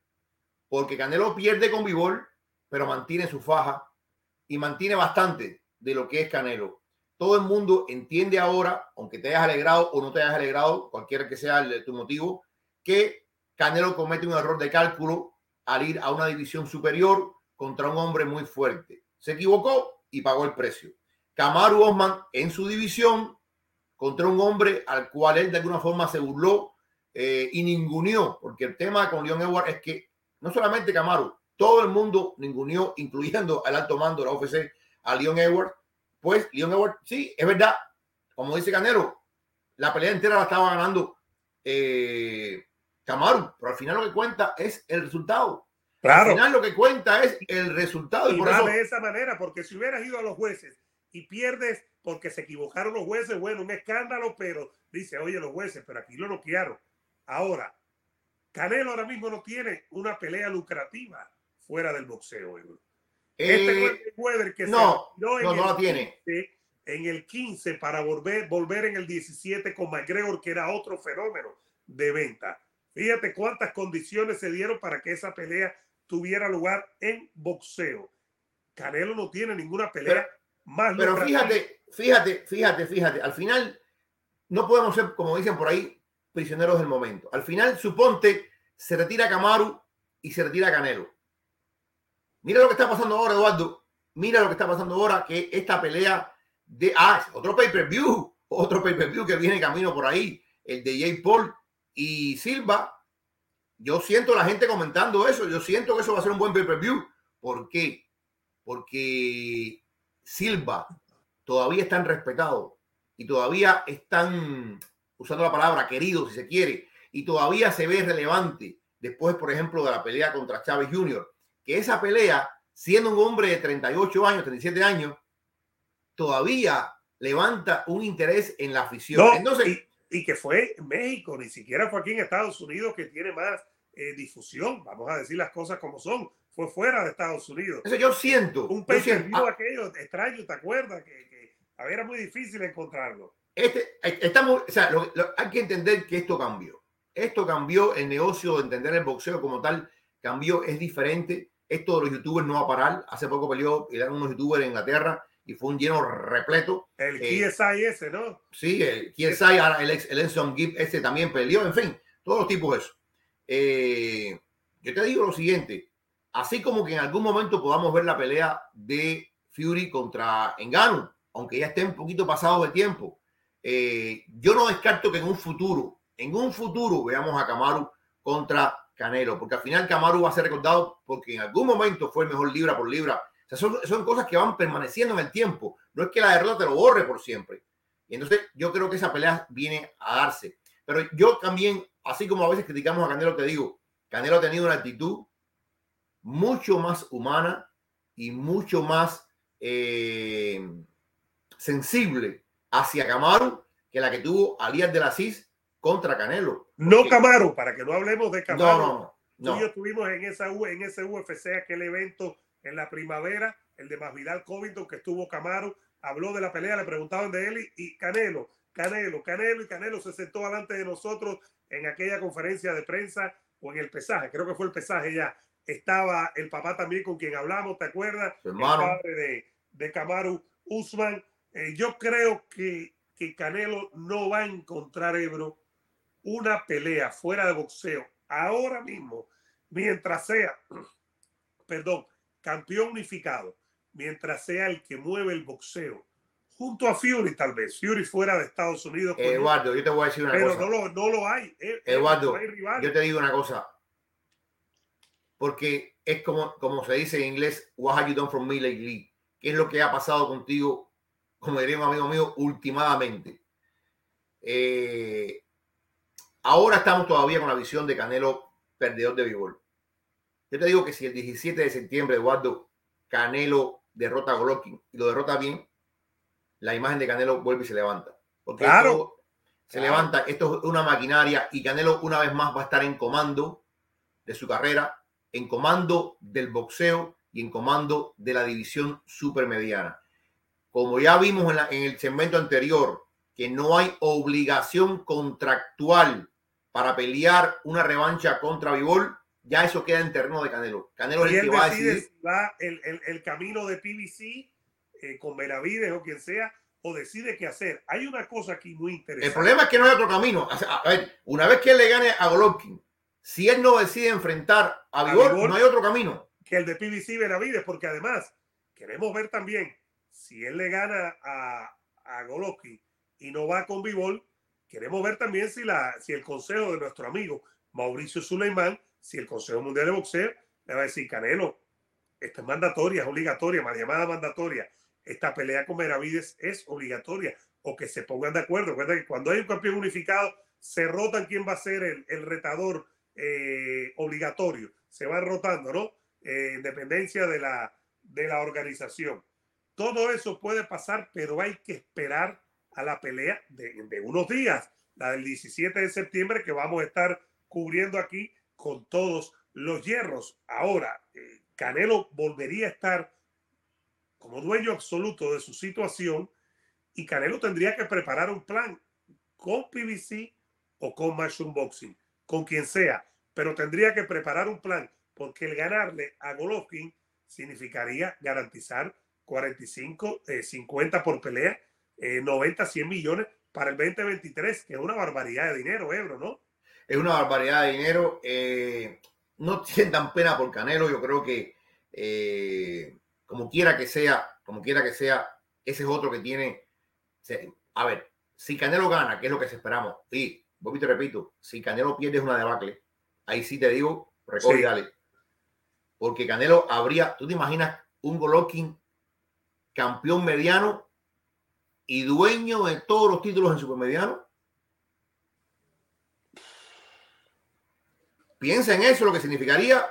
B: Porque Canelo pierde con Vivol, pero mantiene su faja y mantiene bastante de lo que es Canelo. Todo el mundo entiende ahora, aunque te hayas alegrado o no te hayas alegrado, cualquiera que sea el, tu motivo, que Canelo comete un error de cálculo al ir a una división superior contra un hombre muy fuerte. Se equivocó y pagó el precio. Kamaru Osman en su división contra un hombre al cual él de alguna forma se burló eh, y ninguneó, porque el tema con Leon Edwards es que no solamente Kamaru, todo el mundo ninguneó, incluyendo al alto mando de la UFC, a Leon Edwards. Pues Leon Edwards, sí, es verdad, como dice Canelo, la pelea entera la estaba ganando eh, Kamaru, pero al final lo que cuenta es el resultado.
A: Claro.
B: Al final lo que cuenta es el resultado.
A: Y, por eso... de esa manera, porque si hubieras ido a los jueces y pierdes porque se equivocaron los jueces, bueno, un escándalo, pero dice, oye, los jueces, pero aquí lo noquearon. Ahora, Canelo ahora mismo no tiene una pelea lucrativa fuera del boxeo.
B: Eh, este que no, no, no la tiene.
A: en el 15 para volver, volver en el 17 con McGregor, que era otro fenómeno de venta. Fíjate cuántas condiciones se dieron para que esa pelea tuviera lugar en boxeo. Canelo no tiene ninguna pelea más.
B: Pero fíjate, fíjate, fíjate, fíjate. Al final no podemos ser, como dicen por ahí, prisioneros del momento. Al final, suponte, se retira Camaru y se retira Canelo. Mira lo que está pasando ahora, Eduardo. Mira lo que está pasando ahora, que esta pelea de... Ah, otro pay-per-view, otro pay-per-view que viene camino por ahí, el de Jay Paul y Silva. Yo siento la gente comentando eso, yo siento que eso va a ser un buen pay-per-view. ¿Por qué? Porque Silva todavía están respetados y todavía están usando la palabra querido, si se quiere, y todavía se ve relevante después, por ejemplo, de la pelea contra Chávez Jr., que esa pelea, siendo un hombre de 38 años, 37 años, todavía levanta un interés en la afición.
A: Entonces, y, que fue en México, ni siquiera fue aquí en Estados Unidos que tiene más eh, difusión, vamos a decir las cosas como son, fue fuera de Estados Unidos.
B: Eso yo siento.
A: Un pay ah, aquello extraño, ¿te acuerdas? Que, que a ver, era muy difícil encontrarlo.
B: Este, estamos, o sea, hay que entender que esto cambió. Esto cambió el negocio de entender el boxeo como tal, cambió, es diferente. Esto de los youtubers no va a parar. Hace poco peleó, eran unos youtubers en Inglaterra y fue un lleno repleto.
A: El eh, KSI ese, ¿no?
B: Sí, el KSI, el, el Enson Gibb ese también peleó, en fin, todos los tipos de eso. Eh, yo te digo lo siguiente, así como que en algún momento podamos ver la pelea de Fury contra Engano, aunque ya esté un poquito pasado de tiempo, eh, yo no descarto que en un futuro, en un futuro veamos a Camaru contra Canelo, porque al final Camaru va a ser recordado porque en algún momento fue el mejor libra por libra. Son, son cosas que van permaneciendo en el tiempo. No es que la derrota te lo borre por siempre. Y entonces yo creo que esa pelea viene a darse. Pero yo también, así como a veces criticamos a Canelo, te digo, Canelo ha tenido una actitud mucho más humana y mucho más eh, sensible hacia Camaro que la que tuvo Alías de la CIS contra Canelo.
A: No Camaro, para que no hablemos de Camaro.
B: No, no, no.
A: Tú y yo estuvimos en, esa, en ese UFC, aquel evento en la primavera, el de Masvidal Covington, que estuvo Camaro, habló de la pelea, le preguntaban de él y Canelo, Canelo, Canelo y Canelo se sentó delante de nosotros en aquella conferencia de prensa o en el pesaje, creo que fue el pesaje ya. Estaba el papá también con quien hablamos, ¿te acuerdas?
B: El padre
A: de, de Camaro Usman. Eh, yo creo que, que Canelo no va a encontrar, Ebro, una pelea fuera de boxeo ahora mismo, mientras sea, perdón, campeón unificado, mientras sea el que mueve el boxeo, junto a Fury tal vez, Fury fuera de Estados Unidos.
B: Eduardo, yo te voy a decir una cosa.
A: Pero no lo, no lo hay.
B: Eh, eh, Eduardo, yo te digo una cosa, porque es como, como se dice en inglés, what have you done for me lately? ¿Qué es lo que ha pasado contigo como diría un amigo mío, últimamente. Eh, ahora estamos todavía con la visión de Canelo perdedor de béisbol. Yo te digo que si el 17 de septiembre, Eduardo, Canelo derrota a Golovkin y lo derrota bien, la imagen de Canelo vuelve y se levanta. Porque
A: claro.
B: se levanta, esto es una maquinaria y Canelo una vez más va a estar en comando de su carrera, en comando del boxeo y en comando de la división supermediana como ya vimos en, el segmento anterior, que no hay obligación contractual para pelear una revancha contra Vivol, ya eso queda en terreno de Canelo. Canelo
A: es el que va a decidir. va el, el, camino de PBC eh, con Benavides o quien sea, o decide qué hacer. Hay una cosa aquí muy interesante.
B: El problema es que no hay otro camino. A ver, una vez que él le gane a Golovkin, si él no decide enfrentar a Vivol, no hay otro camino.
A: Que el de PBC Benavides, porque además queremos ver también si él le gana a, a Golovkin y no va con Bivol, queremos ver también si, la, si el consejo de nuestro amigo Mauricio Suleiman, si el Consejo Mundial de Boxeo le va a decir, Canelo, esta es mandatoria, es obligatoria, más llamada mandatoria. Esta pelea con Meravides es obligatoria o que se pongan de acuerdo. Recuerda que cuando hay un campeón unificado, se rotan quién va a ser el, el retador eh, obligatorio. Se van rotando, ¿no? Eh, de la, de la organización. Todo eso puede pasar, pero hay que esperar a la pelea de, unos días, la del 17 de septiembre, que vamos a estar cubriendo aquí con todos los hierros. Ahora, eh, Canelo volvería a estar como dueño absoluto de su situación y Canelo tendría que preparar un plan con PBC o con Mushroom Boxing, con quien sea, pero tendría que preparar un plan porque el ganarle a Golovkin significaría garantizar 45, 50 eh, por pelea, 90, eh, 100 millones para el 2023, que es una barbaridad de dinero, Ebro, ¿no?
B: Es una barbaridad de dinero. Eh, no sientan pena por Canelo, yo creo que como quiera que sea, como quiera que sea, ese es otro que tiene. A ver, si Canelo gana, que es lo que esperamos, y voy te repito, si Canelo pierde es una debacle, ahí sí te digo, recoge Porque Canelo habría, tú te imaginas un Golovkin campeón mediano y dueño de todos los títulos en supermediano. Piensa en eso, lo que significaría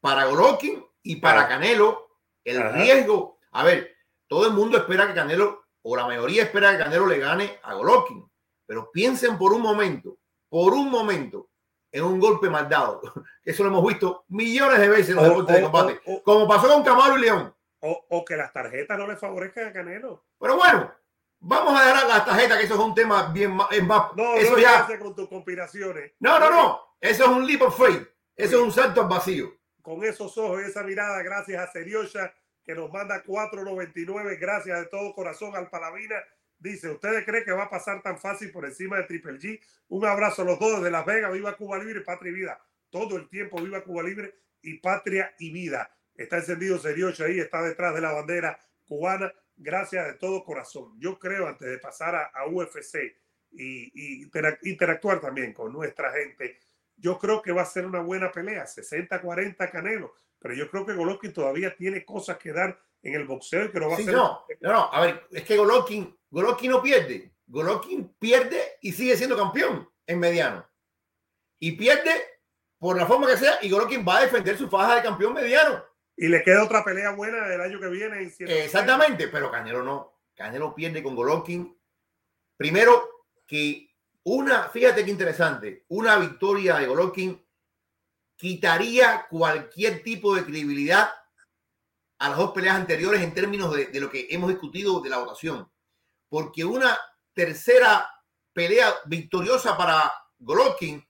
B: para Golovkin y para. Canelo el riesgo. A ver, todo el mundo espera que Canelo, o la mayoría espera que Canelo le gane a Golovkin, pero piensen por un momento, por un momento, en un golpe mal dado. Eso lo hemos visto millones de veces en los deportes de combate, como pasó con Camaro y León.
A: O, que las tarjetas no le favorezcan a Canelo.
B: Pero bueno, vamos a dejar las tarjetas, que eso es un tema bien más.
A: No, eso no ya. con tus conspiraciones.
B: No, no, no. Eso es un leap of faith. Eso es un salto al vacío.
A: Con esos ojos y esa mirada, gracias a Seriosha, que nos manda 4.99. Gracias de todo corazón al Palavina. Dice, ¿ustedes creen que va a pasar tan fácil por encima de Triple G? Un abrazo a los dos de Las Vegas. Viva Cuba Libre, Patria y Vida. Todo el tiempo viva Cuba Libre y Patria y Vida. Está encendido Seriocho ahí, está detrás de la bandera cubana. Gracias de todo corazón. Yo creo, antes de pasar a, UFC y, interactuar también con nuestra gente, yo creo que va a ser una buena pelea, 60-40 Canelo, pero yo creo que Golovkin todavía tiene cosas que dar en el boxeo y que no va a ser...
B: No, no, a ver, es que Golovkin, Golovkin no pierde. Golovkin pierde y sigue siendo campeón en mediano. Y pierde por la forma que sea y Golovkin va a defender su faja de campeón mediano.
A: Y le queda otra pelea buena el año que viene.
B: Exactamente, pero Canelo no. Canelo pierde con Golovkin. Primero que una, fíjate qué interesante, una victoria de Golovkin quitaría cualquier tipo de credibilidad a las dos peleas anteriores en términos de, lo que hemos discutido de la votación. Porque una tercera pelea victoriosa para Golovkin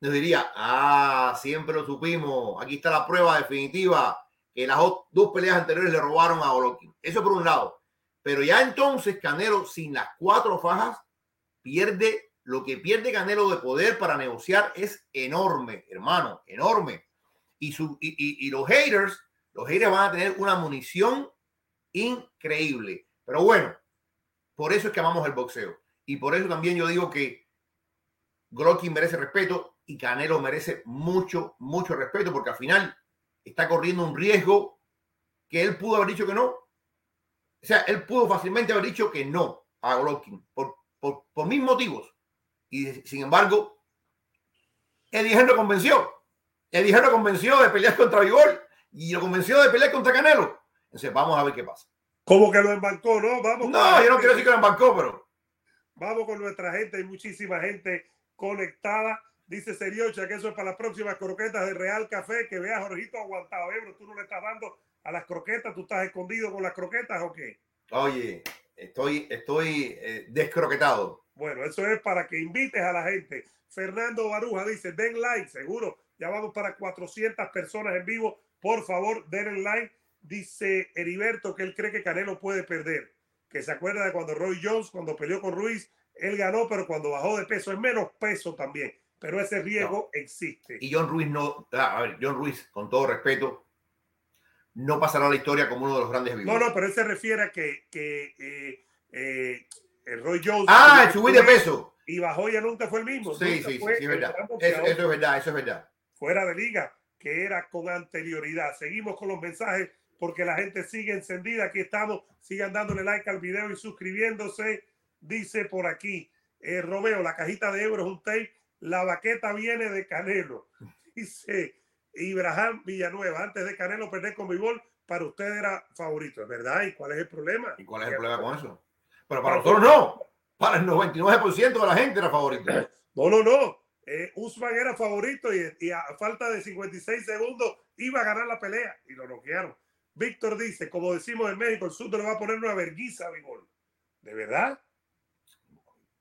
B: nos diría, ah, siempre lo supimos, aquí está la prueba definitiva que las dos peleas anteriores le robaron a Golovkin. Eso por un lado. Pero ya entonces Canelo, sin las cuatro fajas, pierde lo que pierde Canelo de poder para negociar es enorme, hermano, enorme. Y, su, y, los haters, los haters van a tener una munición increíble. Pero bueno, por eso es que amamos el boxeo. Y por eso también yo digo que Golovkin merece respeto y Canelo merece mucho, mucho respeto, porque al final está corriendo un riesgo que él pudo haber dicho que no. O sea, él pudo fácilmente haber dicho que no a Golovkin por, por, por mis motivos. Y sin embargo, Eddie Hearn lo convenció. Eddie Hearn lo convenció de pelear contra Vigor y lo convenció de pelear contra Canelo. Entonces, vamos a ver qué pasa.
A: ¿Cómo que lo embarcó, no? Vamos
B: no, yo no quiero decir que lo embarcó, pero.
A: Vamos con nuestra gente. Hay muchísima gente conectada. Dice Seriocha que eso es para las próximas croquetas de Real Café. Que veas Jorgito aguantado. ¿eh? Tú no le estás dando a las croquetas. ¿Tú estás escondido con las croquetas o qué?
B: Oye, estoy, estoy eh, descroquetado.
A: Bueno, eso es para que invites a la gente. Fernando Baruja dice, den like, seguro. Ya vamos para 400 personas en vivo. Por favor, den like. Dice Heriberto que él cree que Canelo puede perder. Que se acuerda de cuando Roy Jones, cuando peleó con Ruiz, él ganó, pero cuando bajó de peso, es menos peso también pero ese riesgo existe.
B: Y John Ruiz no, a ver, John Ruiz, con todo respeto, no pasará a la historia como uno de los grandes
A: No, no, pero él se refiere a que, que eh, eh, Roy Jones.
B: Ah, subir de peso.
A: Y bajó ya nunca fue el mismo.
B: Sí, sí, sí, es verdad. Eso, es verdad, eso es verdad.
A: Fuera de liga, que era con anterioridad. Seguimos con los mensajes porque la gente sigue encendida. Aquí estamos. Sigan dándole like al video y suscribiéndose. Dice por aquí, eh, Romeo, la cajita de euros un tape la baqueta viene de Canelo. Dice Ibrahim Villanueva, antes de Canelo perder con Bibol, para usted era favorito, ¿es verdad? ¿Y cuál es el problema?
B: ¿Y cuál es el problema con eso? Pero para nosotros no. Para el 99% de la gente era favorito.
A: No, no, no. Eh, Usman era favorito y, a falta de 56 segundos iba a ganar la pelea y lo noquearon. Víctor dice, como decimos en México, el sur le va a poner una verguiza a Bibol. ¿De verdad?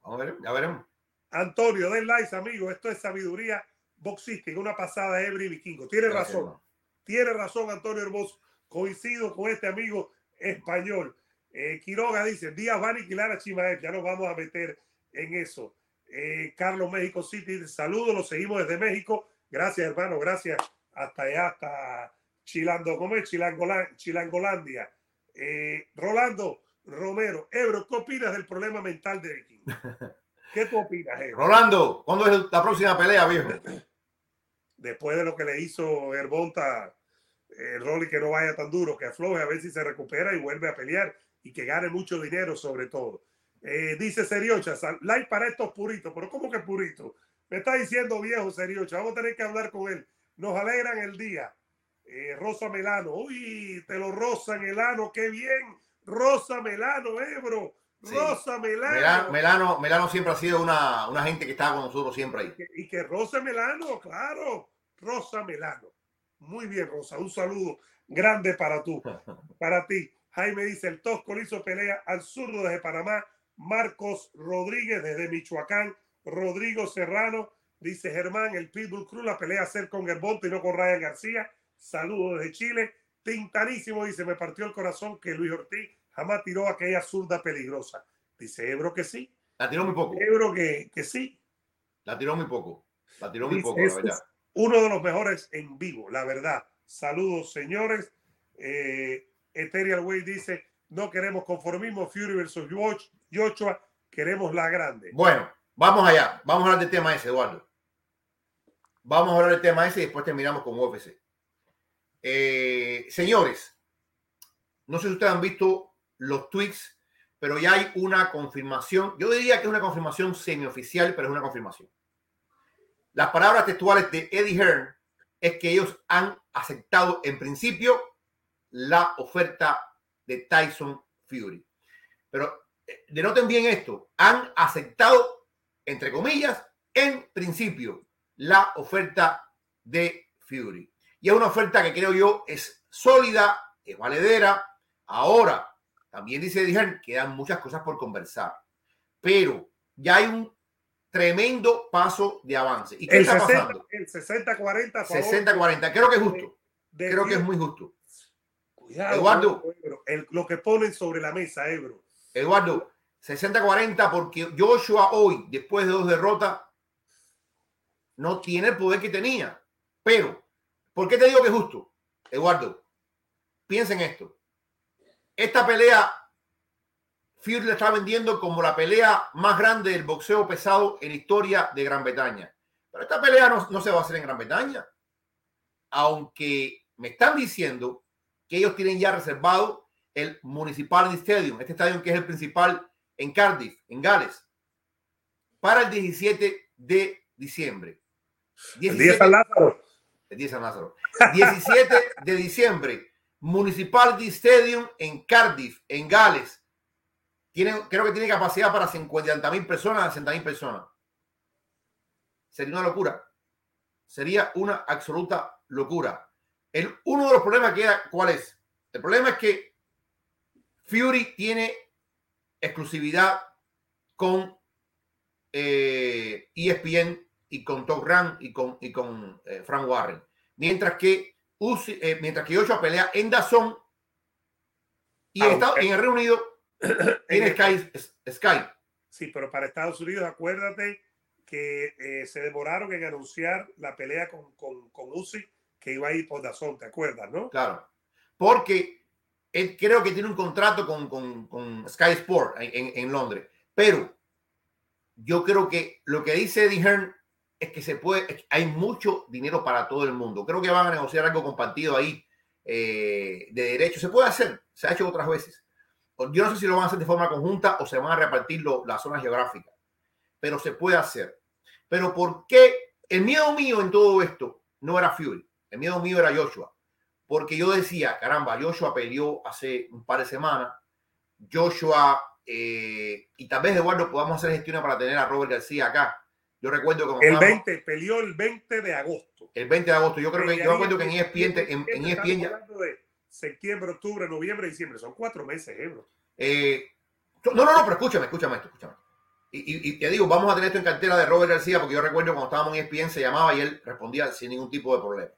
B: Vamos a ver, ya veremos.
A: Antonio, den likes, amigo. Esto es sabiduría boxística, una pasada Ebri Vikingo. Tiene
B: Gracias,
A: razón. Tiene razón, Antonio Hermoso. Coincido con este amigo español. Eh, Quiroga dice: Díaz va a aniquilar a Chimaev. Ya nos vamos a meter en eso. Eh, Carlos México City, saludos, lo seguimos desde México. Gracias, hermano, gracias. Hasta allá, hasta Chilando, ¿cómo es? Chilangola- Chilangolandia. Eh, Rolando Romero, Ebro, ¿qué opinas del problema mental de Vikingo? ¿Qué tú opinas, Ebro?
B: Rolando, ¿cuándo es la próxima pelea, viejo?
A: después de lo que le hizo Herbonta, eh, Rolly que no vaya tan duro, que afloje, a ver si se recupera y vuelve a pelear y que gane mucho dinero sobre todo. Eh, dice Seriocha, like para estos puritos, pero ¿cómo que puritos? Me está diciendo viejo Seriocha, vamos a tener que hablar con él. Nos alegran el día. Eh, Rosa Melano, uy, te lo rozan el ano, qué bien. Rosa Melano, Ebro.
B: Sí.
A: Rosa Melano.
B: Melano, Melano, Melano siempre ha sido una, una gente que está con nosotros siempre ahí.
A: que- y que Rosa Melano, claro, Rosa Melano. Muy bien, Rosa, un saludo grande para tú, para ti. Jaime dice, el Tosco le hizo pelea al zurdo desde Panamá, Marcos Rodríguez desde Michoacán, Rodrigo Serrano, dice Germán, el Pitbull Cruz, la pelea a hacer con Gerbonte y no con Ryan García. Saludos desde Chile. Tintanísimo dice, me partió el corazón que Luis Ortiz jamás tiró aquella zurda peligrosa. Dice Ebro que sí,
B: La tiró muy poco.
A: Ebro que, que sí.
B: La tiró muy poco. La tiró muy
A: Dice,
B: poco, la
A: "Este
B: verdad.
A: uno de los mejores en vivo, la verdad. Saludos, señores. Eh, Ethereal Way dice: No queremos conformismo. Fury versus Josh- Joshua, queremos la grande.
B: Bueno, vamos allá. Vamos a hablar del tema ese, Eduardo. Vamos a hablar del tema ese y después terminamos con UFC. Eh, señores, no sé si ustedes han visto los tweets, pero ya hay una confirmación. Yo diría que es una confirmación semioficial, pero es una confirmación. Las palabras textuales de Eddie Hearn es que ellos han aceptado en principio la oferta de Tyson Fury. Pero eh, denoten bien esto, han aceptado, entre comillas, en principio, la oferta de Fury. Y es una oferta que creo yo es sólida, es valedera. Ahora, también dice Hearn, quedan muchas cosas por conversar, pero ya hay un tremendo paso de avance. ¿Y qué
A: El
B: está
A: 60,
B: pasando?
A: el 60-40 a favor
B: 60-40, creo que es justo,
A: de
B: creo que es muy justo.
A: Cuidado,
B: Eduardo.
A: Ebro, el- lo que ponen sobre la mesa, Ebro.
B: Eduardo, 60-40 porque Joshua hoy, después de dos derrotas, no tiene el poder que tenía. Pero, ¿por qué te digo que es justo? Eduardo, piensa en esto. Esta pelea, Fury la está vendiendo como la pelea más grande del boxeo pesado en la historia de Gran Bretaña. Pero esta pelea no, no se va a hacer en Gran Bretaña. Aunque me están diciendo que ellos tienen ya reservado el Municipality Stadium, este estadio que es el principal en Cardiff, en Gales, para el 17 de diciembre.
A: El día
B: 17
A: San Lázaro.
B: el día de San Lázaro. 17 de diciembre, Municipality Stadium en Cardiff, en Gales. Tiene, creo que tiene capacidad para 50 mil personas, 60 mil personas. Sería una locura. Sería una absoluta locura. El, uno de los problemas que queda, ¿cuál es? El problema es que Fury tiene exclusividad con eh, ESPN y con Top Rank y con, y con eh, Frank Warren. Mientras que, Uzi- eh, mientras que Ochoa pelea en Dazón y en,
A: Ah,
B: Estados-
A: ok.
B: en el Reino Unido tiene
A: En-
B: Sky, Sky.
A: Sí, pero para Estados Unidos, acuérdate que se demoraron en anunciar la pelea con, con, con Uzi, que iba a ir por Dazón, ¿te acuerdas, no?
B: Claro. Porque él creo que tiene un contrato con, con- con Sky Sport en, en- Londres. Pero yo creo que lo que dice Eddie Hearn es que se puede, es que hay mucho dinero para todo el mundo. Creo que van a negociar algo compartido ahí eh, de derecho. Se puede hacer, se ha hecho otras veces. Yo no sé si lo van a hacer de forma conjunta o se van a repartir lo- las zonas geográficas, pero se puede hacer. Pero ¿por qué? El miedo mío en todo esto no era Fury, el miedo mío era Joshua porque yo decía, caramba, Joshua peleó hace un par de semanas, Joshua, eh, y tal vez Eduardo podamos hacer gestiones para tener a Robert García acá. Yo recuerdo como
A: El 20, peleó el 20 de agosto.
B: el 20 de agosto, yo creo que yo
A: ahí,
B: recuerdo que en E ESPN, en, en ESPN
A: estamos
B: ya,
A: hablando de septiembre, octubre, noviembre, diciembre. Son cuatro meses,
B: eh, No, no, no, pero escúchame, escúchame esto, escúchame. Y, y, te digo, vamos a tener esto en cartera de Robert García, porque yo recuerdo cuando estábamos en ESPN se llamaba y él respondía sin ningún tipo de problema.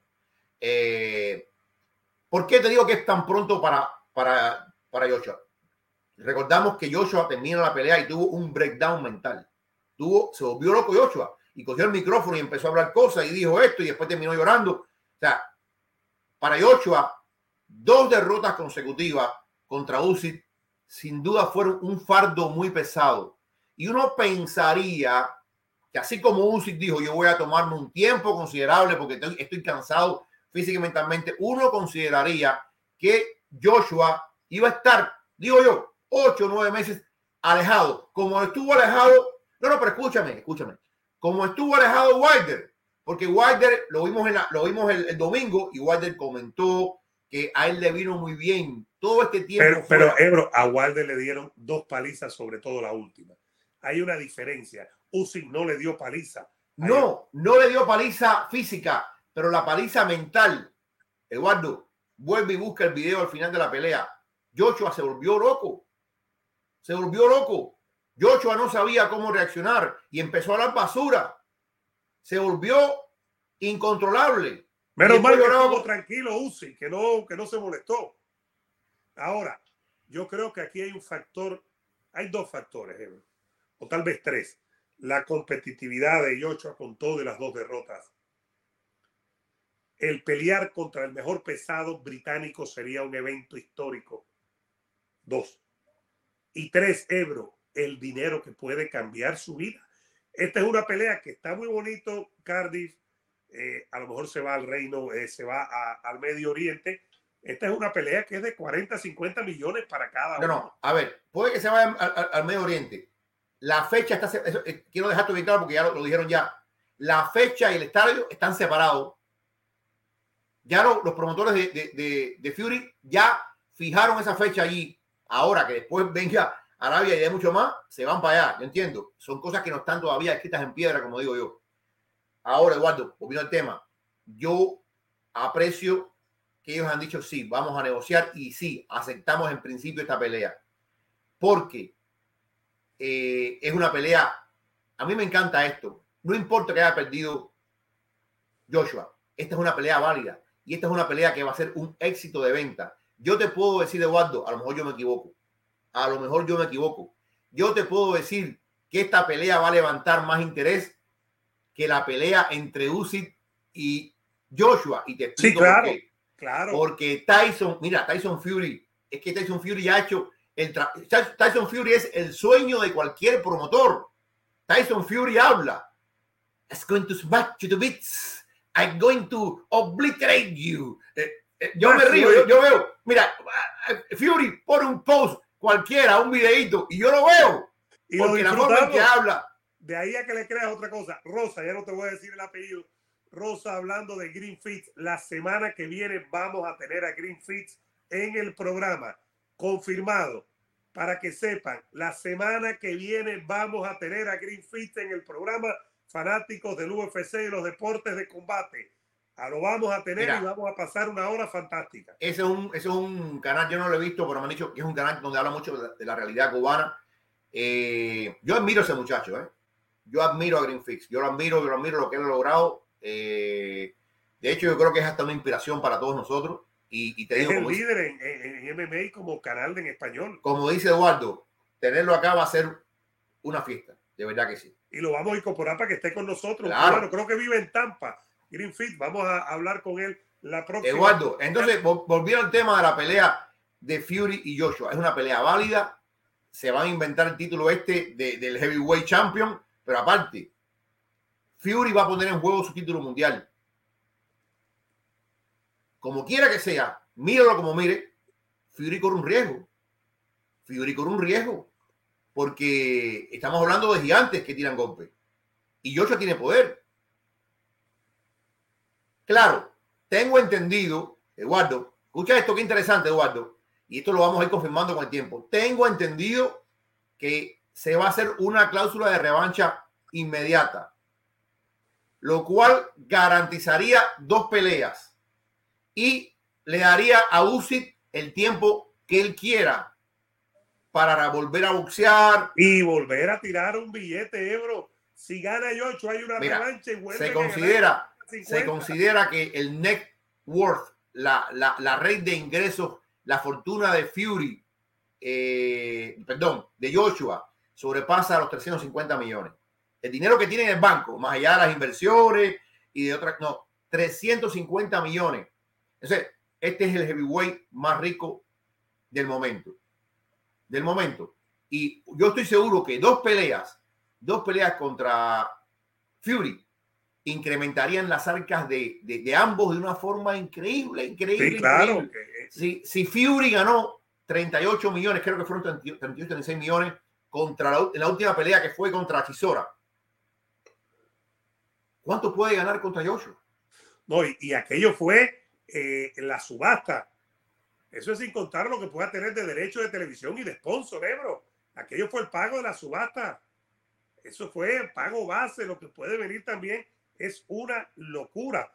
B: Eh, ¿Por qué te digo que es tan pronto para, para, para Joshua? Recordamos que Joshua termina la pelea y tuvo un breakdown mental. Tuvo, se volvió loco Joshua y cogió el micrófono y empezó a hablar cosas y dijo esto y después terminó llorando. O sea, para Joshua, dos derrotas consecutivas contra Usyk sin duda fueron un fardo muy pesado. Y uno pensaría que así como Usyk dijo, yo voy a tomarme un tiempo considerable porque estoy, estoy cansado físicamente y mentalmente, uno consideraría que Joshua iba a estar, digo yo, ocho o nueve meses alejado. Como estuvo alejado, no, no, pero escúchame, escúchame. Como estuvo alejado Wilder, porque Wilder lo vimos, en la, lo vimos el, domingo y Wilder comentó que a él le vino muy bien todo este tiempo.
A: Pero, pero Ebro, a Wilder le dieron dos palizas, sobre todo la última. Hay una diferencia. Usyk no le dio paliza.
B: No, no le dio paliza física, pero la paliza mental. Eduardo, vuelve y busca el video al final de la pelea. Joshua se volvió loco. Se volvió loco. Joshua no sabía cómo reaccionar y empezó a dar basura. Se volvió incontrolable.
A: Menos mal que tranquilo Uzi, que no, que no se molestó. Ahora, yo creo que aquí hay un factor, hay dos factores, o tal vez tres. La competitividad de Joshua con todo y las dos derrotas. El pelear contra el mejor pesado británico sería un evento histórico. Dos. Y tres, Ebro, el dinero que puede cambiar su vida. Esta es una pelea que está muy bonito, Cardiff. Eh, a lo mejor se va al reino, eh, se va al Medio Oriente. Esta es una pelea que es de 40, 50 millones para cada uno.
B: No, no, a ver, puede que se vaya al, Medio Oriente. La fecha está, eh, quiero dejarte bien claro porque ya lo, dijeron ya. La fecha y el estadio están separados. Ya los promotores de, de, de Fury ya fijaron esa fecha allí Ahora que después venga Arabia y hay mucho más, se van para allá. Yo entiendo. Son cosas que no están todavía escritas en piedra, como digo yo. Ahora, Eduardo, volviendo al tema, yo aprecio que ellos han dicho sí, vamos a negociar y sí, aceptamos en principio esta pelea. Porque eh, es una pelea, a mí me encanta esto. No importa que haya perdido Joshua, esta es una pelea válida y esta es una pelea que va a ser un éxito de venta. Yo te puedo decir, Eduardo, a lo mejor yo me equivoco. A lo mejor yo me equivoco. Yo te puedo decir que esta pelea va a levantar más interés que la pelea entre Usyk y Joshua. Y te explico
A: sí, claro,
B: por qué.
A: Claro.
B: Porque Tyson, mira, Tyson Fury, es que Tyson Fury ha hecho el Tyson Fury es el sueño de cualquier promotor. Tyson Fury habla. It's going to smash you to bits. I'm going to obliterate you. Eh, eh, yo me río, yo, veo, mira, Fury pone un post cualquiera, un videito, y yo lo veo.
A: Y porque la forma que habla. De ahí a que le creas otra cosa. Rosa, ya no te voy a decir el apellido. Rosa hablando de Green. La semana que viene vamos a tener a Green en el programa. Confirmado. Para que sepan, la semana que viene vamos a tener a Green en el programa Fanáticos del UFC y los deportes de combate a lo vamos a tener y vamos a pasar una hora fantástica.
B: Ese es, un, ese es un canal, yo no lo he visto, pero me han dicho que es un canal donde habla mucho de, la realidad cubana. Eh, yo admiro a ese muchacho, ¿eh? Yo admiro a Greenfix, yo lo admiro, yo lo admiro lo que él ha logrado. Eh, de hecho, yo creo que es hasta una inspiración para todos nosotros. Y, te
A: es
B: digo,
A: el líder en, en, MMA como canal en español.
B: Como dice Eduardo, tenerlo acá va a ser una fiesta, de verdad que sí.
A: Y lo vamos a incorporar para que esté con nosotros. Claro. creo que vive en Tampa Greenfield. Vamos a hablar con él la próxima.
B: Eduardo, entonces volviendo al tema de la pelea de Fury y Joshua. Es una pelea válida. Se van a inventar el título este del Heavyweight Champion, pero aparte, Fury va a poner en juego su título mundial. Como quiera que sea, míralo como mire, Fury corre un riesgo. Fury corre un riesgo. Porque estamos hablando de gigantes que tiran golpes. Y Joshua tiene poder. Claro, tengo entendido, Eduardo, escucha esto, qué interesante, Eduardo, y esto lo vamos a ir confirmando con el tiempo. Tengo entendido que se va a hacer una cláusula de revancha inmediata, lo cual garantizaría dos peleas y le daría a Usyk el tiempo que él quiera. Para volver a boxear.
A: Y volver a tirar un billete, Ebro. Si gana Yocho, hay una revancha y
B: se considera, se considera que el net worth, la, la, la red de ingresos, la fortuna de Fury, eh, perdón, de Joshua, sobrepasa los 350 millones. El dinero que tiene en el banco, más allá de las inversiones y de otras, no, 350 millones. Entonces, este es el heavyweight más rico del momento. Del momento. Y yo estoy seguro que dos peleas, dos peleas contra Fury incrementarían las arcas de, de, ambos de una forma increíble, increíble.
A: claro.
B: Si, si Fury ganó 38 millones, creo que fueron 38, 36 millones contra la, en la última pelea que fue contra Chisora. ¿Cuánto puede ganar contra Joshua?
A: No, y, aquello fue eh, la subasta. Eso es sin contar lo que pueda tener de derecho de televisión y de sponsor, Ebro. Aquello fue el pago de la subasta. Eso fue el pago base. Lo que puede venir también es una locura.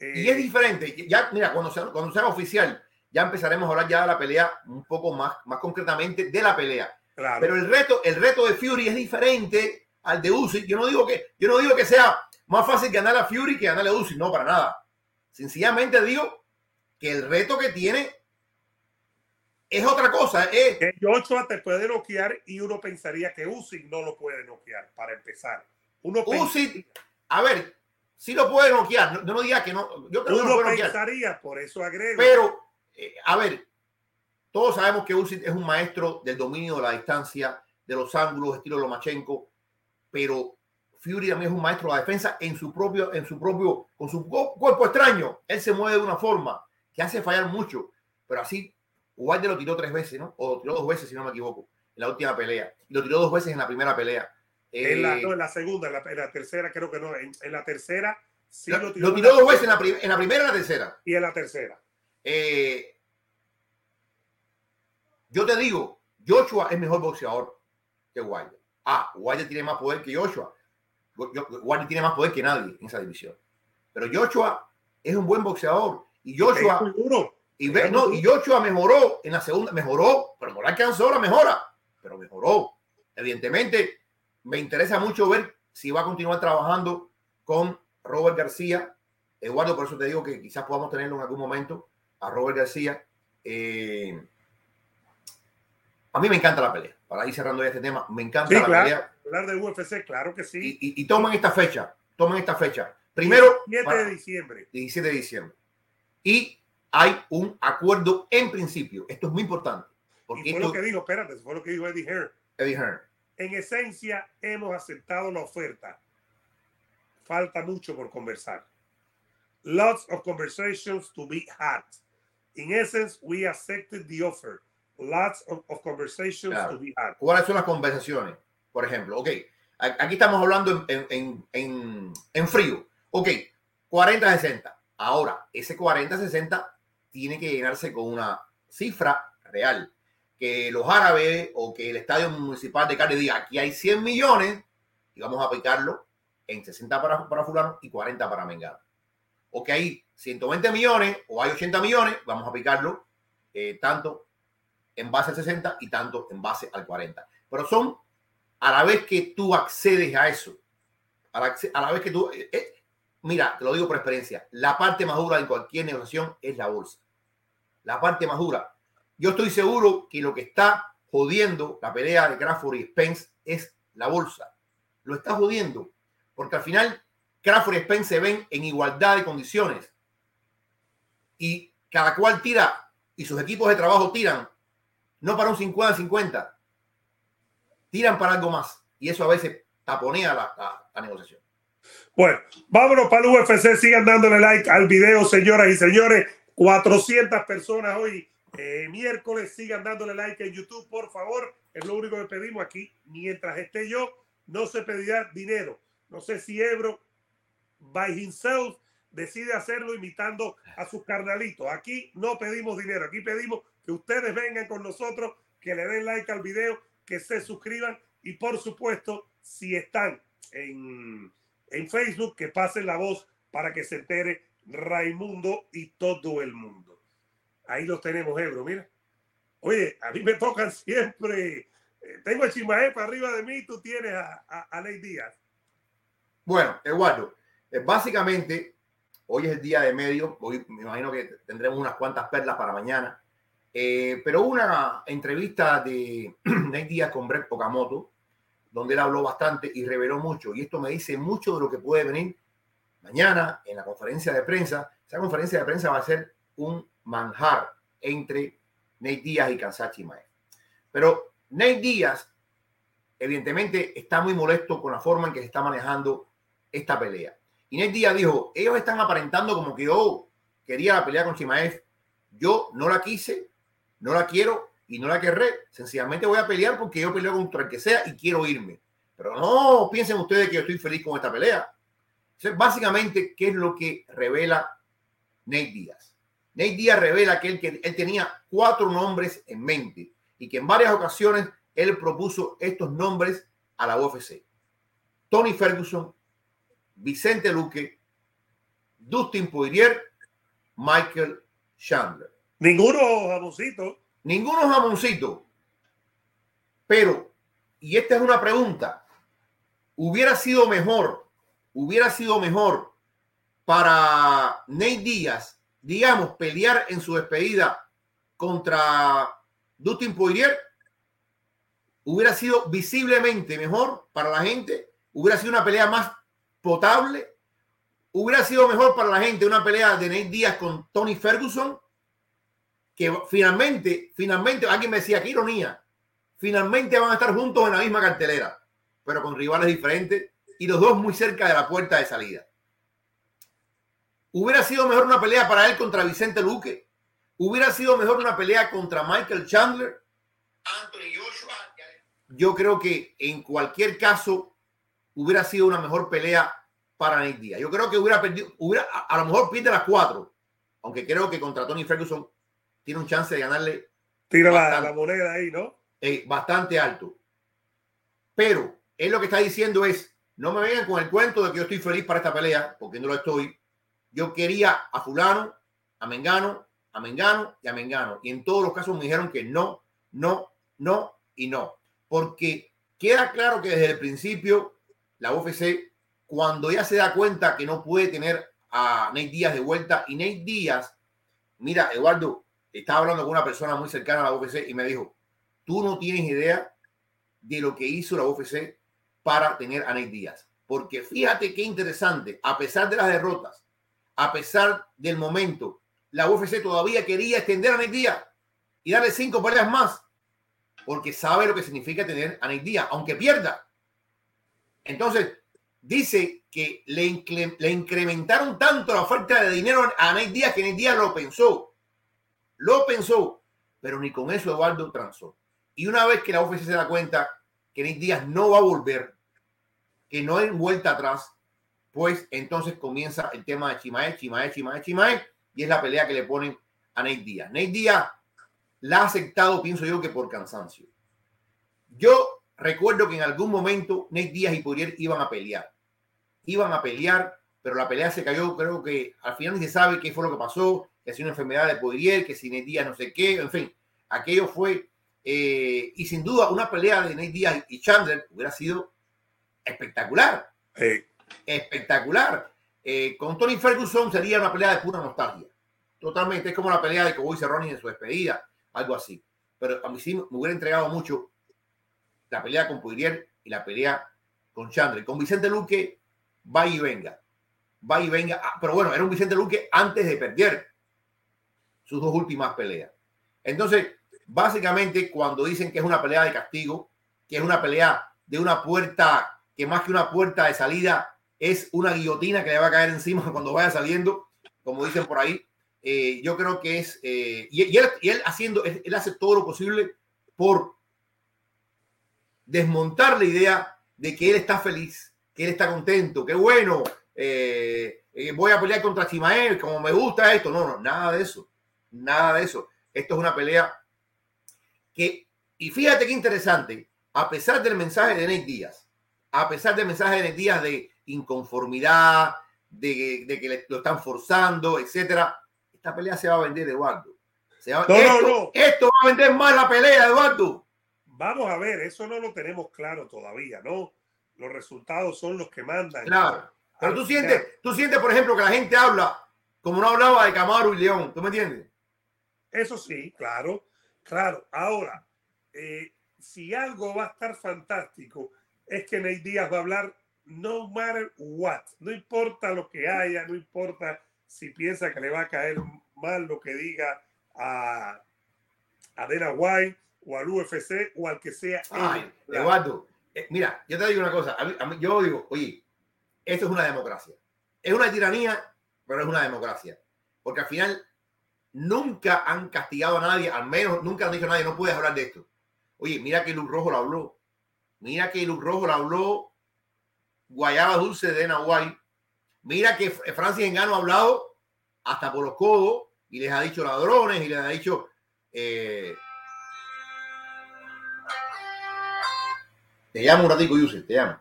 B: y es eh, diferente. Ya, mira, cuando sea, cuando sea oficial, ya empezaremos a hablar ya de la pelea un poco más, más concretamente de la pelea. Pero el reto, el reto de Fury es diferente al de Usyk. Yo no digo que, yo no digo que sea más fácil ganar a Fury que ganar a Usyk, no para nada. Sencillamente digo que el reto que tiene es otra cosa. Es...
A: Que Joshua te puede noquear y uno pensaría que Usyk no lo puede noquear para empezar. Uno
B: Usyk, a ver, si lo puede noquear. No, no diga que no. Yo creo
A: uno
B: que
A: no pensaría, por eso agrego.
B: Pero eh, a ver, todos sabemos que Usyk es un maestro del dominio de la distancia, de los ángulos, estilo Lomachenko, pero Fury también es un maestro de la defensa en su propio, en su propio, con su cuerpo extraño. Él se mueve de una forma que hace fallar mucho, pero así Wilder lo tiró tres veces, ¿no? O lo tiró dos veces, si no me equivoco, en la última pelea. Lo tiró dos veces en la primera pelea.
A: en, la, eh, la segunda, en la, tercera creo que no. En, la tercera
B: sí lo, tiró. Lo tiró dos veces en la, en la primera y en la tercera.
A: Y en la tercera.
B: Eh, yo te digo, Joshua es mejor boxeador que Wilder. Ah, Wilder tiene más poder que Joshua. Wilder tiene más poder que nadie en esa división. Pero Joshua es un buen boxeador. Y Joshua. Y, no, y Joshua mejoró en la segunda, mejoró, pero no la alcanzó la mejora, pero mejoró. Evidentemente, me interesa mucho ver si va a continuar trabajando con Robert García. Eduardo, por eso te digo que quizás podamos tenerlo en algún momento a Robert García. Eh, a mí me encanta la pelea. Para ir cerrando ya este tema, me encanta la pelea.
A: Hablar de UFC, claro que sí.
B: Y, y, tomen esta fecha, tomen esta fecha. Primero,
A: 17 de diciembre.
B: 17 de diciembre. Y hay un acuerdo en principio. Esto es muy importante.
A: Porque y fue lo que dijo, espérate, fue lo que dijo Eddie Hearn.
B: Eddie Hearn.
A: En esencia, hemos aceptado la oferta. Falta mucho por conversar. Lots of conversations to be had. In essence, we accepted the offer. Lots of, conversations to be had.
B: ¿Cuáles son las conversaciones? Por ejemplo, ok, aquí estamos hablando en, en, en, en frío. Ok, 40-60. Ahora, ese 40-60 tiene que llenarse con una cifra real. Que los árabes o que el estadio municipal de Cali diga, aquí hay 100 millones y vamos a aplicarlo en 60 para, para fulano y 40 para mengano. O que hay 120 millones o hay 80 millones, vamos a aplicarlo eh, tanto en base al 60 y tanto en base al 40. Pero son a la vez que tú accedes a eso, a la, vez que tú... Eh, eh, mira, te lo digo por experiencia, la parte más dura de cualquier negociación es la bolsa. La parte más dura. Yo estoy seguro que lo que está jodiendo la pelea de Crawford y Spence es la bolsa. Lo está jodiendo. Porque al final Crawford y Spence se ven en igualdad de condiciones y cada cual tira y sus equipos de trabajo tiran, no para un 50-50, tiran para algo más. Y eso a veces taponea la, la, negociación.
A: Bueno, vámonos para el UFC. Sigan dándole like al video, señoras y señores. 400 personas hoy, eh, miércoles. Sigan dándole like en YouTube, por favor. Es lo único que pedimos aquí. Mientras esté yo, no se pedirá dinero. No sé si Ebro, by himself, decide hacerlo imitando a sus carnalitos. Aquí no pedimos dinero, aquí pedimos que ustedes vengan con nosotros, que le den like al video, que se suscriban y por supuesto, si están en, en Facebook, que pasen la voz para que se entere Raimundo y todo el mundo. Ahí los tenemos, Ebro, mira. Oye, a mí me tocan siempre. Eh, tengo a Chimae para arriba de mí, tú tienes a, a, Ney Díaz.
B: Bueno, Eduardo, eh, básicamente, hoy es el día de medio. Hoy me imagino que tendremos unas cuantas perlas para mañana. Eh, pero una entrevista de Ney Díaz con Brett Okamoto, donde él habló bastante y reveló mucho. Y esto me dice mucho de lo que puede venir mañana en la conferencia de prensa. Esa conferencia de prensa va a ser un manjar entre Nate Díaz y Kansachi Mae. Pero Nate Díaz, evidentemente, está muy molesto con la forma en que se está manejando esta pelea. Y Nate Díaz dijo, ellos están aparentando como que yo quería la pelea con Chimaev. Yo no la quise, no la quiero y no la querré. Sencillamente voy a pelear porque yo peleo contra el que sea y quiero irme. Pero no piensen ustedes que yo estoy feliz con esta pelea. Básicamente, ¿qué es lo que revela Nate Díaz? Nate Díaz revela que él, que él tenía cuatro nombres en mente y que en varias ocasiones él propuso estos nombres a la UFC. Tony Ferguson, Vicente Luque, Dustin Poirier, Michael Chandler.
A: Ninguno jamoncito.
B: Ninguno jamoncito. Pero, y esta es una pregunta, hubiera sido mejor, hubiera sido mejor para Nate Díaz digamos, pelear en su despedida contra Dustin Poirier, hubiera sido visiblemente mejor para la gente, hubiera sido una pelea más potable, hubiera sido mejor para la gente una pelea de Nate Díaz con Tony Ferguson, que finalmente, finalmente, alguien me decía, qué ironía, finalmente van a estar juntos en la misma cartelera, pero con rivales diferentes y los dos muy cerca de la puerta de salida. Hubiera sido mejor una pelea para él contra Vicente Luque. Hubiera sido mejor una pelea contra Michael Chandler. Anthony Joshua. Yo creo que en cualquier caso hubiera sido una mejor pelea para Nick Díaz. Yo creo que hubiera perdido, hubiera, a, lo mejor pierde las cuatro, aunque creo que contra Tony Ferguson tiene un chance de ganarle.
A: Tira la, moneda ahí, ¿no?
B: Eh, bastante alto. Pero él lo que está diciendo es, no me vengan con el cuento de que yo estoy feliz para esta pelea, porque no lo estoy. Yo quería a fulano, a Mengano, a Mengano y a Mengano. Y en todos los casos me dijeron que no, no, no y no. Porque queda claro que desde el principio la UFC, cuando ya se da cuenta que no puede tener a Nate Díaz de vuelta, y Nate Díaz, mira, Eduardo, estaba hablando con una persona muy cercana a la UFC y me dijo, tú no tienes idea de lo que hizo la UFC para tener a Nate Díaz. Porque fíjate qué interesante, a pesar de las derrotas, a pesar del momento, la UFC todavía quería extender a Nick Díaz y darle cinco peleas más, porque sabe lo que significa tener a Nick Díaz, aunque pierda. Entonces, dice que le, incrementaron tanto la oferta de dinero a Nick Díaz que Nick Díaz lo pensó. Lo pensó, pero ni con eso Eduardo transó. Y una vez que la UFC se da cuenta que Nick Díaz no va a volver, que no hay vuelta atrás, pues entonces comienza el tema de Chimae, Chimae, Chimae, Chimae, y es la pelea que le ponen a Nate Díaz. Nate Díaz la ha aceptado, pienso yo, que por cansancio. Yo recuerdo que en algún momento Nate Díaz y Poirier iban a pelear. Iban a pelear, pero la pelea se cayó. Creo que al final ni se sabe qué fue lo que pasó, que es una enfermedad de Poirier, que si Nate Díaz no sé qué, en fin, aquello fue. Eh, y sin duda, una pelea de Nate Díaz y Chandler hubiera sido espectacular espectacular. Eh, con Tony Ferguson sería una pelea de pura nostalgia. Totalmente. Es como la pelea de Cowboy Cerrone en su despedida, algo así. Pero a mí sí me hubiera entregado mucho la pelea con Poirier y la pelea con Chandler. Con Vicente Luque, va y venga. Va y venga. Ah, pero bueno, era un Vicente Luque antes de perder sus dos últimas peleas. Entonces, básicamente, cuando dicen que es una pelea de castigo, que es una pelea de una puerta, que más que una puerta de salida, es una guillotina que le va a caer encima cuando vaya saliendo, como dicen por ahí. Eh, yo creo que es, eh, y, él, haciendo, él, hace todo lo posible por desmontar la idea de que él está feliz, que él está contento, que bueno, eh, voy a pelear contra Chimael, como me gusta esto. No, no, nada de eso, nada de eso. Esto es una pelea que, y fíjate qué interesante, a pesar del mensaje de Nate Díaz, a pesar del mensaje de Díaz de inconformidad, de, que lo están forzando, etcétera. Esta pelea se va a vender, Eduardo. no, esto, no, no. Esto va a vender más la pelea, Eduardo.
A: Vamos a ver, eso no lo tenemos claro todavía, ¿no? Los resultados son los que mandan.
B: Claro. Pero tú sientes, tú sientes, por ejemplo, que la gente habla como no hablaba de Camaro y León. ¿Tú me entiendes?
A: Eso sí, claro, claro. Ahora, eh, si algo va a estar fantástico, es que Ney Díaz va a hablar no matter what. No importa lo que haya, no importa si piensa que le va a caer mal lo que diga a, a Dana White o al UFC o al que sea.
B: Ay, Eduardo, eh, mira, yo te digo una cosa. yo digo, oye, esto es una democracia. Es una tiranía, pero es una democracia. Porque al final nunca han castigado a nadie, al menos nunca han dicho a nadie, no puedes hablar de esto. Oye, mira que Luz Rojo lo habló. Mira que Luz Rojo lo habló Guayaba Dulce de Nahuay. Mira que Francis Engano ha hablado hasta por los codos y les ha dicho ladrones y les ha dicho eh, te llamo un ratico, Yuse, te llamo.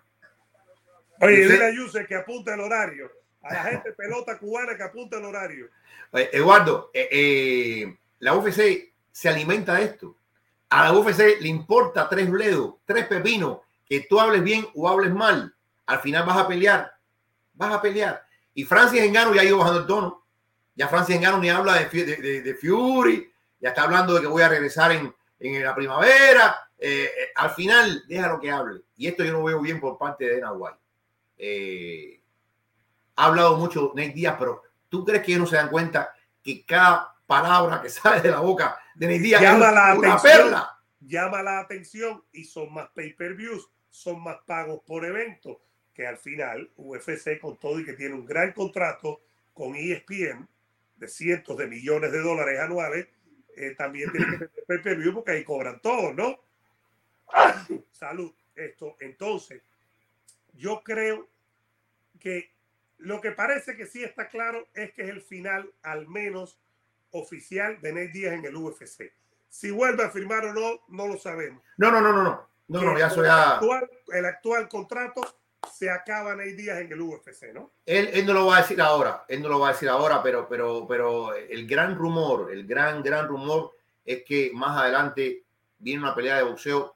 A: Oye, dile a Yuse que apunta el horario. A la gente pelota cubana que apunta el horario.
B: Eduardo, eh, eh, la UFC se alimenta de esto. A la UFC le importa tres bledos, tres pepinos, que tú hables bien o hables mal. Al final vas a pelear. Vas a pelear. Y Francis Engano ya ha ido bajando el tono. Ya Francis Engano ni habla de, Fury. Ya está hablando de que voy a regresar en, en la primavera. Eh, al final, déjalo que hable. Y esto yo no veo bien por parte de Dana White. ha hablado mucho Nate Díaz, pero ¿tú crees que no se dan cuenta que cada palabra que sale de la boca Díaz
A: llama la una atención, perla? Llama la atención y son más pay-per-views, son más pagos por evento que al final UFC con todo y que tiene un gran contrato con ESPN de cientos de millones de dólares anuales, eh, también tiene que tener pay per porque ahí cobran todo, ¿no? Salud. Esto, entonces, yo creo que lo que parece que sí está claro es que es el final, al menos oficial, de Nate Díaz en el UFC. Si vuelve a firmar o no, no lo sabemos.
B: No, no, no, no, no. No, no, ya soy
A: el actual contrato se acaban ahí días en el UFC, ¿no?
B: Él, él, no lo va a decir ahora, él no lo va a decir ahora, pero, pero, pero el gran rumor, el gran, gran rumor es que más adelante viene una pelea de boxeo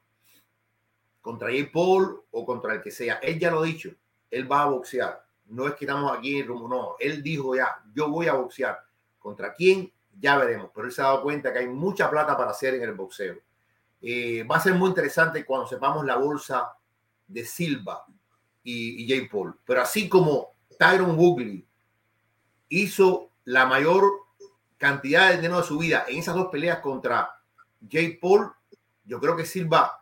B: contra Jay Paul o contra el que sea. Él ya lo ha dicho, él va a boxear. No es que estamos aquí en rumor, no. Él dijo ya, yo voy a boxear. ¿Contra quién? Ya veremos. Pero él se ha dado cuenta que hay mucha plata para hacer en el boxeo. Va a ser muy interesante cuando sepamos la bolsa de Silva y, Jay Paul. Pero así como Tyron Woodley hizo la mayor cantidad de dinero de su vida en esas dos peleas contra Jay Paul, yo creo que Silva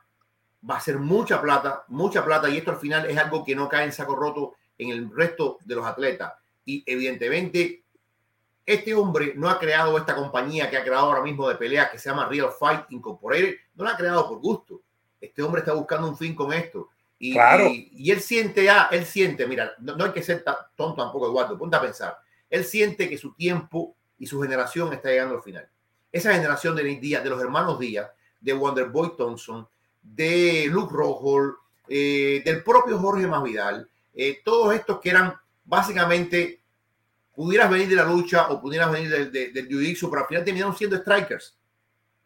B: va a ser mucha plata, mucha plata, y esto al final es algo que no cae en saco roto en el resto de los atletas. Y evidentemente, este hombre no ha creado esta compañía que ha creado ahora mismo de peleas que se llama Real Fight Incorporated, no la ha creado por gusto. Este hombre está buscando un fin con esto. Y, claro. y, él siente ya, él siente, mira, no, hay que ser tonto tampoco, Eduardo, ponte a pensar. Él siente que su tiempo y su generación está llegando al final. Esa generación de Díaz, de los hermanos Díaz, de Wonderboy Thompson, de Luke Rojo, eh, del propio Jorge Masvidal, eh, todos estos que eran básicamente, pudieras venir de la lucha o pudieras venir del, del, del jiu pero al final terminaron siendo strikers.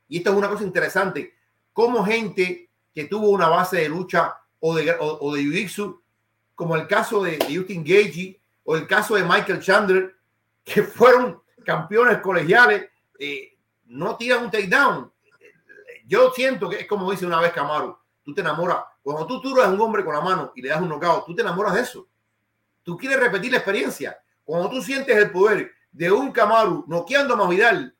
B: Y esto es una cosa interesante, como gente que tuvo una base de lucha o de, o, de Jiu-Jitsu, como el caso de, Justin Gagey o el caso de Michael Chandler, que fueron campeones colegiales, eh, no tiran un takedown. Yo siento que es como dice una vez Camaro, tú te enamoras, cuando tú turas a un hombre con la mano y le das un knockout, tú te enamoras de eso. Tú quieres repetir la experiencia. Cuando tú sientes el poder de un Camaro noqueando a Masvidal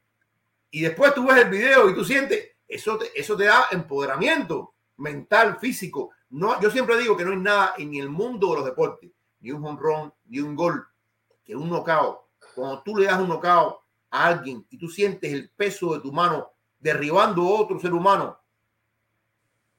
B: y después tú ves el video y tú sientes, eso eso te da empoderamiento mental, físico. No, yo siempre digo que no hay nada en el mundo de los deportes, ni un honrón, ni un gol, que un nocao. Cuando tú le das un nocao a alguien y tú sientes el peso de tu mano derribando a otro ser humano,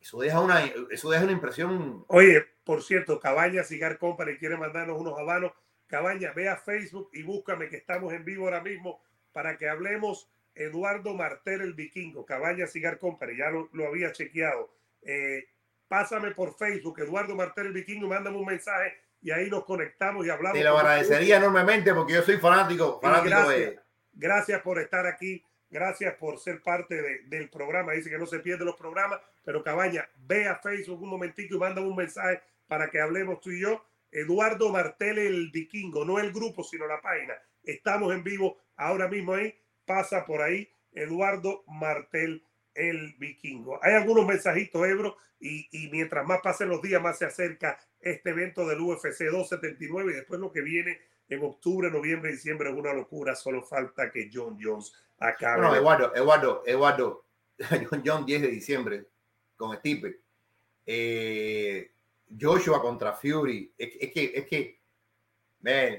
B: eso deja una, eso deja una impresión.
A: Oye, por cierto, Cabaña Cigar Company quiere mandarnos unos habanos. Cabaña, ve a Facebook y búscame que estamos en vivo ahora mismo para que hablemos Eduardo Martel el Vikingo, Cabaña Cigar Company, ya lo, lo había chequeado. Eh, pásame por Facebook, Eduardo Martel el Vikingo, mándame un mensaje y ahí nos conectamos y hablamos.
B: Te lo agradecería enormemente porque yo soy fanático, fanático
A: gracias, Gracias por estar aquí. Gracias por ser parte del programa. Dice que no se pierde los programas, pero Cabaña, ve a Facebook un momentito y manda un mensaje para que hablemos tú y yo. Eduardo Martel, el vikingo, no el grupo, sino la página. Estamos en vivo ahora mismo ahí. Pasa por ahí Eduardo Martel, el vikingo. Hay algunos mensajitos, Ebro, y, y, mientras más pasen los días, más se acerca este evento del UFC 279 y después lo que viene en octubre, noviembre, diciembre es una locura. Solo falta que John Jones acabe.
B: No, Eduardo, Eduardo, Eduardo, John Jones 10 de diciembre con Stipe. Eh, Joshua contra Fury. Es, que, es que,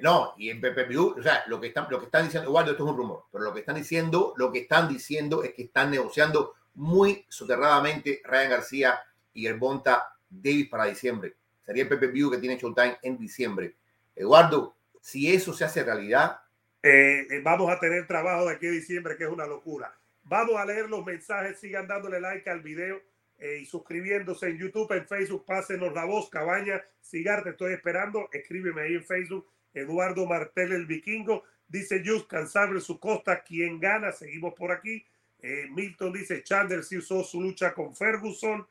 B: no, y en PPV, o sea, lo que están, lo que están diciendo, Eduardo, esto es un rumor, pero lo que están diciendo, lo que están diciendo es que están negociando muy soterradamente Ryan García y el Bonta Davis para diciembre. Sería el PPV que tiene Showtime en diciembre. Eduardo, si eso se hace realidad.
A: Eh, vamos a tener trabajo de aquí a diciembre, que es una locura. Vamos a leer los mensajes, sigan dándole like al video eh, y suscribiéndose en YouTube, en Facebook, pásenos la voz, Cabaña, Cigar, te estoy esperando, escríbeme ahí en Facebook, Eduardo Martel, el vikingo, dice Just, cansable su costa, quien gana, seguimos por aquí. Milton dice, Chandler sí usó su lucha con Ferguson.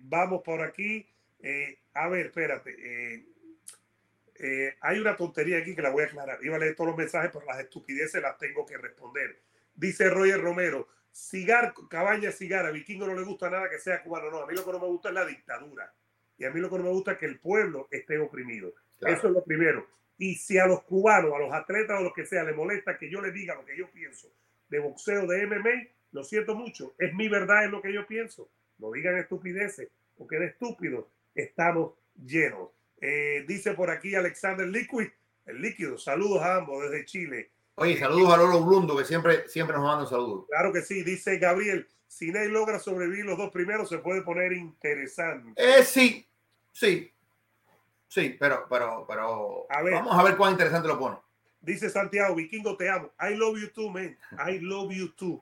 A: vamos por aquí. a ver, espérate. Eh, hay una tontería aquí que la voy a aclarar. Iba a leer todos los mensajes, pero las estupideces las tengo que responder. Dice Roger Romero, cigar, cabaña, cigar, a Vikingo no le gusta nada que sea cubano. No, a mí lo que no me gusta es la dictadura. Y a mí lo que no me gusta es que el pueblo esté oprimido. Eso es lo primero. Y si a los cubanos, a los atletas o los que sea, les molesta que yo les diga lo que yo pienso de boxeo, de MMA, lo siento mucho. Es mi verdad, es lo que yo pienso. No digan estupideces, porque de estúpidos estamos llenos. Eh, dice por aquí Alexander Liquid, el líquido. Saludos a ambos desde Chile.
B: Oye, saludos a Lolo Blundo, que siempre, siempre nos manda saludos.
A: Claro que sí, dice Gabriel. Si Ney logra sobrevivir los dos primeros, se puede poner interesante.
B: Eh, sí, sí, sí, pero, pero, pero vamos a ver cuán interesante lo pone.
A: Dice Santiago, Vikingo, te amo. I love you too, man. I love you too.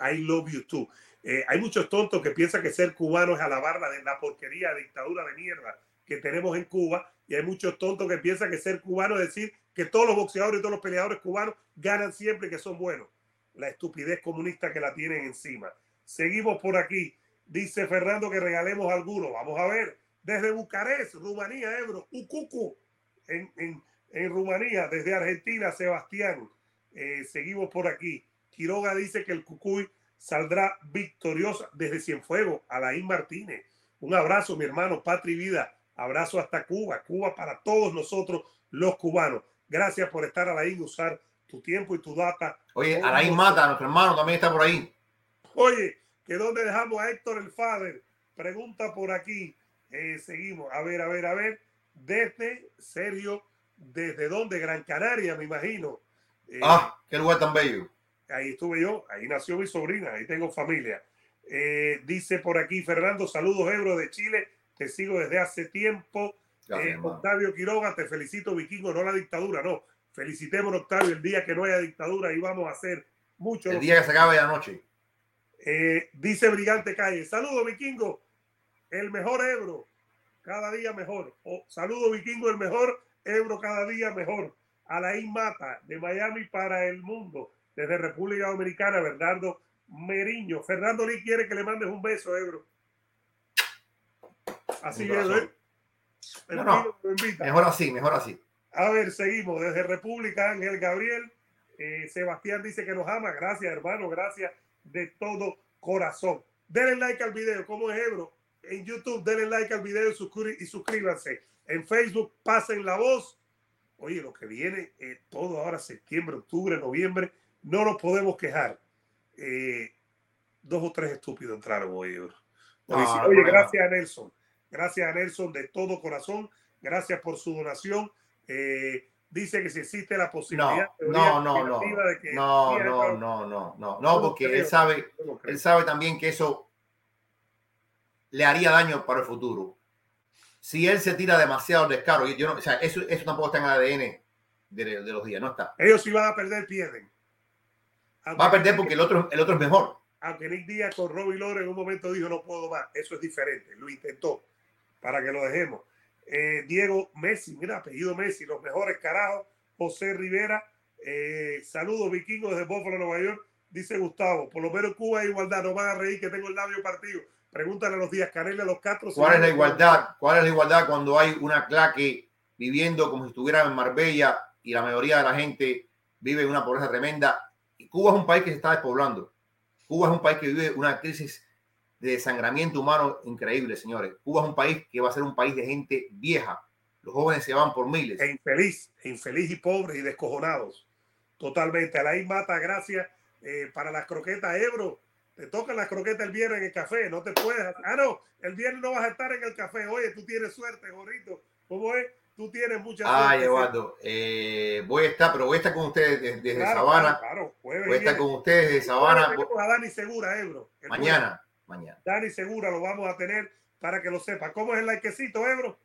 A: I love you too. Eh, hay muchos tontos que piensan que ser cubano es alabar la, la porquería, dictadura de mierda que tenemos en Cuba y hay muchos tontos que piensan que ser cubano es decir que todos los boxeadores y todos los peleadores cubanos ganan siempre que son buenos. La estupidez comunista que la tienen encima. Seguimos por aquí. Dice Fernando que regalemos algunos. Vamos a ver. Desde Bucarest, Rumanía, Ebro, Ucucu, en, en, en Rumanía. Desde Argentina, Sebastián. Eh, seguimos por aquí. Quiroga dice que el Cucuy saldrá victoriosa desde Cienfuegos. Alain Martínez. Un abrazo, mi hermano, patria y vida. Abrazo hasta Cuba, Cuba para todos nosotros los cubanos. Gracias por estar ahí, usar tu tiempo y tu data.
B: Oye, Alain Mata, nuestro hermano, también está por ahí.
A: Oye, que dónde dejamos a Héctor el Fader. Pregunta por aquí. Eh, seguimos. A ver, a ver, a ver. Desde Sergio, ¿desde dónde? Gran Canaria, me imagino.
B: Eh, ah, qué lugar tan bello.
A: Ahí estuve yo, ahí nació mi sobrina, ahí tengo familia. Eh, dice por aquí Fernando, saludos Ebro de Chile te sigo desde hace tiempo. Eh, Octavio Quiroga, te felicito, vikingo, no la dictadura, no. Felicitemos, Octavio, el día que no haya dictadura y vamos a hacer mucho.
B: El día que se acabe la noche.
A: Eh, dice Brigante Calle, saludo, vikingo, el mejor Ebro, cada día mejor. Oh, saludo, vikingo, el mejor Ebro, cada día mejor. Alain Mata, de Miami para el mundo, desde República Dominicana, Bernardo Meriño. Fernando Lee quiere que le mandes un beso, Ebro. Así es, ¿eh?
B: Mejor así, mejor así.
A: A ver, seguimos. Desde República, Ángel Gabriel. Eh, Sebastián dice que nos ama. Gracias, hermano. Gracias de todo corazón. Denle like al video. ¿Cómo es, Ebro? En YouTube, denle like al video y, suscríbanse. En Facebook, pasen la voz. Oye, lo que viene, eh, todo ahora, septiembre, octubre, noviembre, no nos podemos quejar. Eh, dos o tres estúpidos entraron hoy, Ebro. Ah, oye, gracias a Nelson. Gracias a Nelson de todo corazón. Gracias por su donación. Eh, dice que si existe la posibilidad
B: no, no, no, de que no, no, no, no, no, no, porque él sabe, él sabe también que eso le haría daño para el futuro. Si él se tira demasiado descaro, yo no, o sea, eso, eso tampoco está en el ADN de, los días, no está.
A: Ellos si van a perder, pierden.
B: Va a perder porque el otro, el otro es mejor.
A: Aunque Nick Díaz con Robbie Lore en un momento dijo no puedo más, eso es diferente, lo intentó para que lo dejemos. Eh, Diego Messi, mira, apellido Messi, los mejores carajos. José Rivera, eh, saludos vikingos desde Buffalo, Nueva York. dice Gustavo. Por lo menos Cuba hay igualdad. No van a reír que tengo el labio partido. Pregúntale a los días Canel a los Castro.
B: ¿Cuál es la igualdad? ¿Cuál es la igualdad cuando hay una claque viviendo como si estuviera en Marbella y la mayoría de la gente vive en una pobreza tremenda? Y Cuba es un país que se está despoblando. Cuba es un país que vive una crisis de desangramiento humano increíble, señores. Cuba es un país que va a ser un país de gente vieja. Los jóvenes se van por miles.
A: E infeliz, e infeliz y pobres y descojonados. Totalmente. Alain Mata, gracias eh, para las croquetas Ebro. Te tocan las croquetas el viernes en el café, no te puedes. Ah, no, el viernes no vas a estar en el café. Oye, tú tienes suerte, gorrito. ¿Cómo es? Tú tienes mucha suerte.
B: Ay, Eduardo, eh, voy a estar, pero voy a estar con ustedes desde, desde Sabana.
A: Claro,
B: voy a estar con ustedes desde Sabana.
A: A Dani Segura, Ebro.
B: Mañana, mañana.
A: Dani Segura lo vamos a tener para que lo sepa. ¿Cómo es el likecito, Ebro?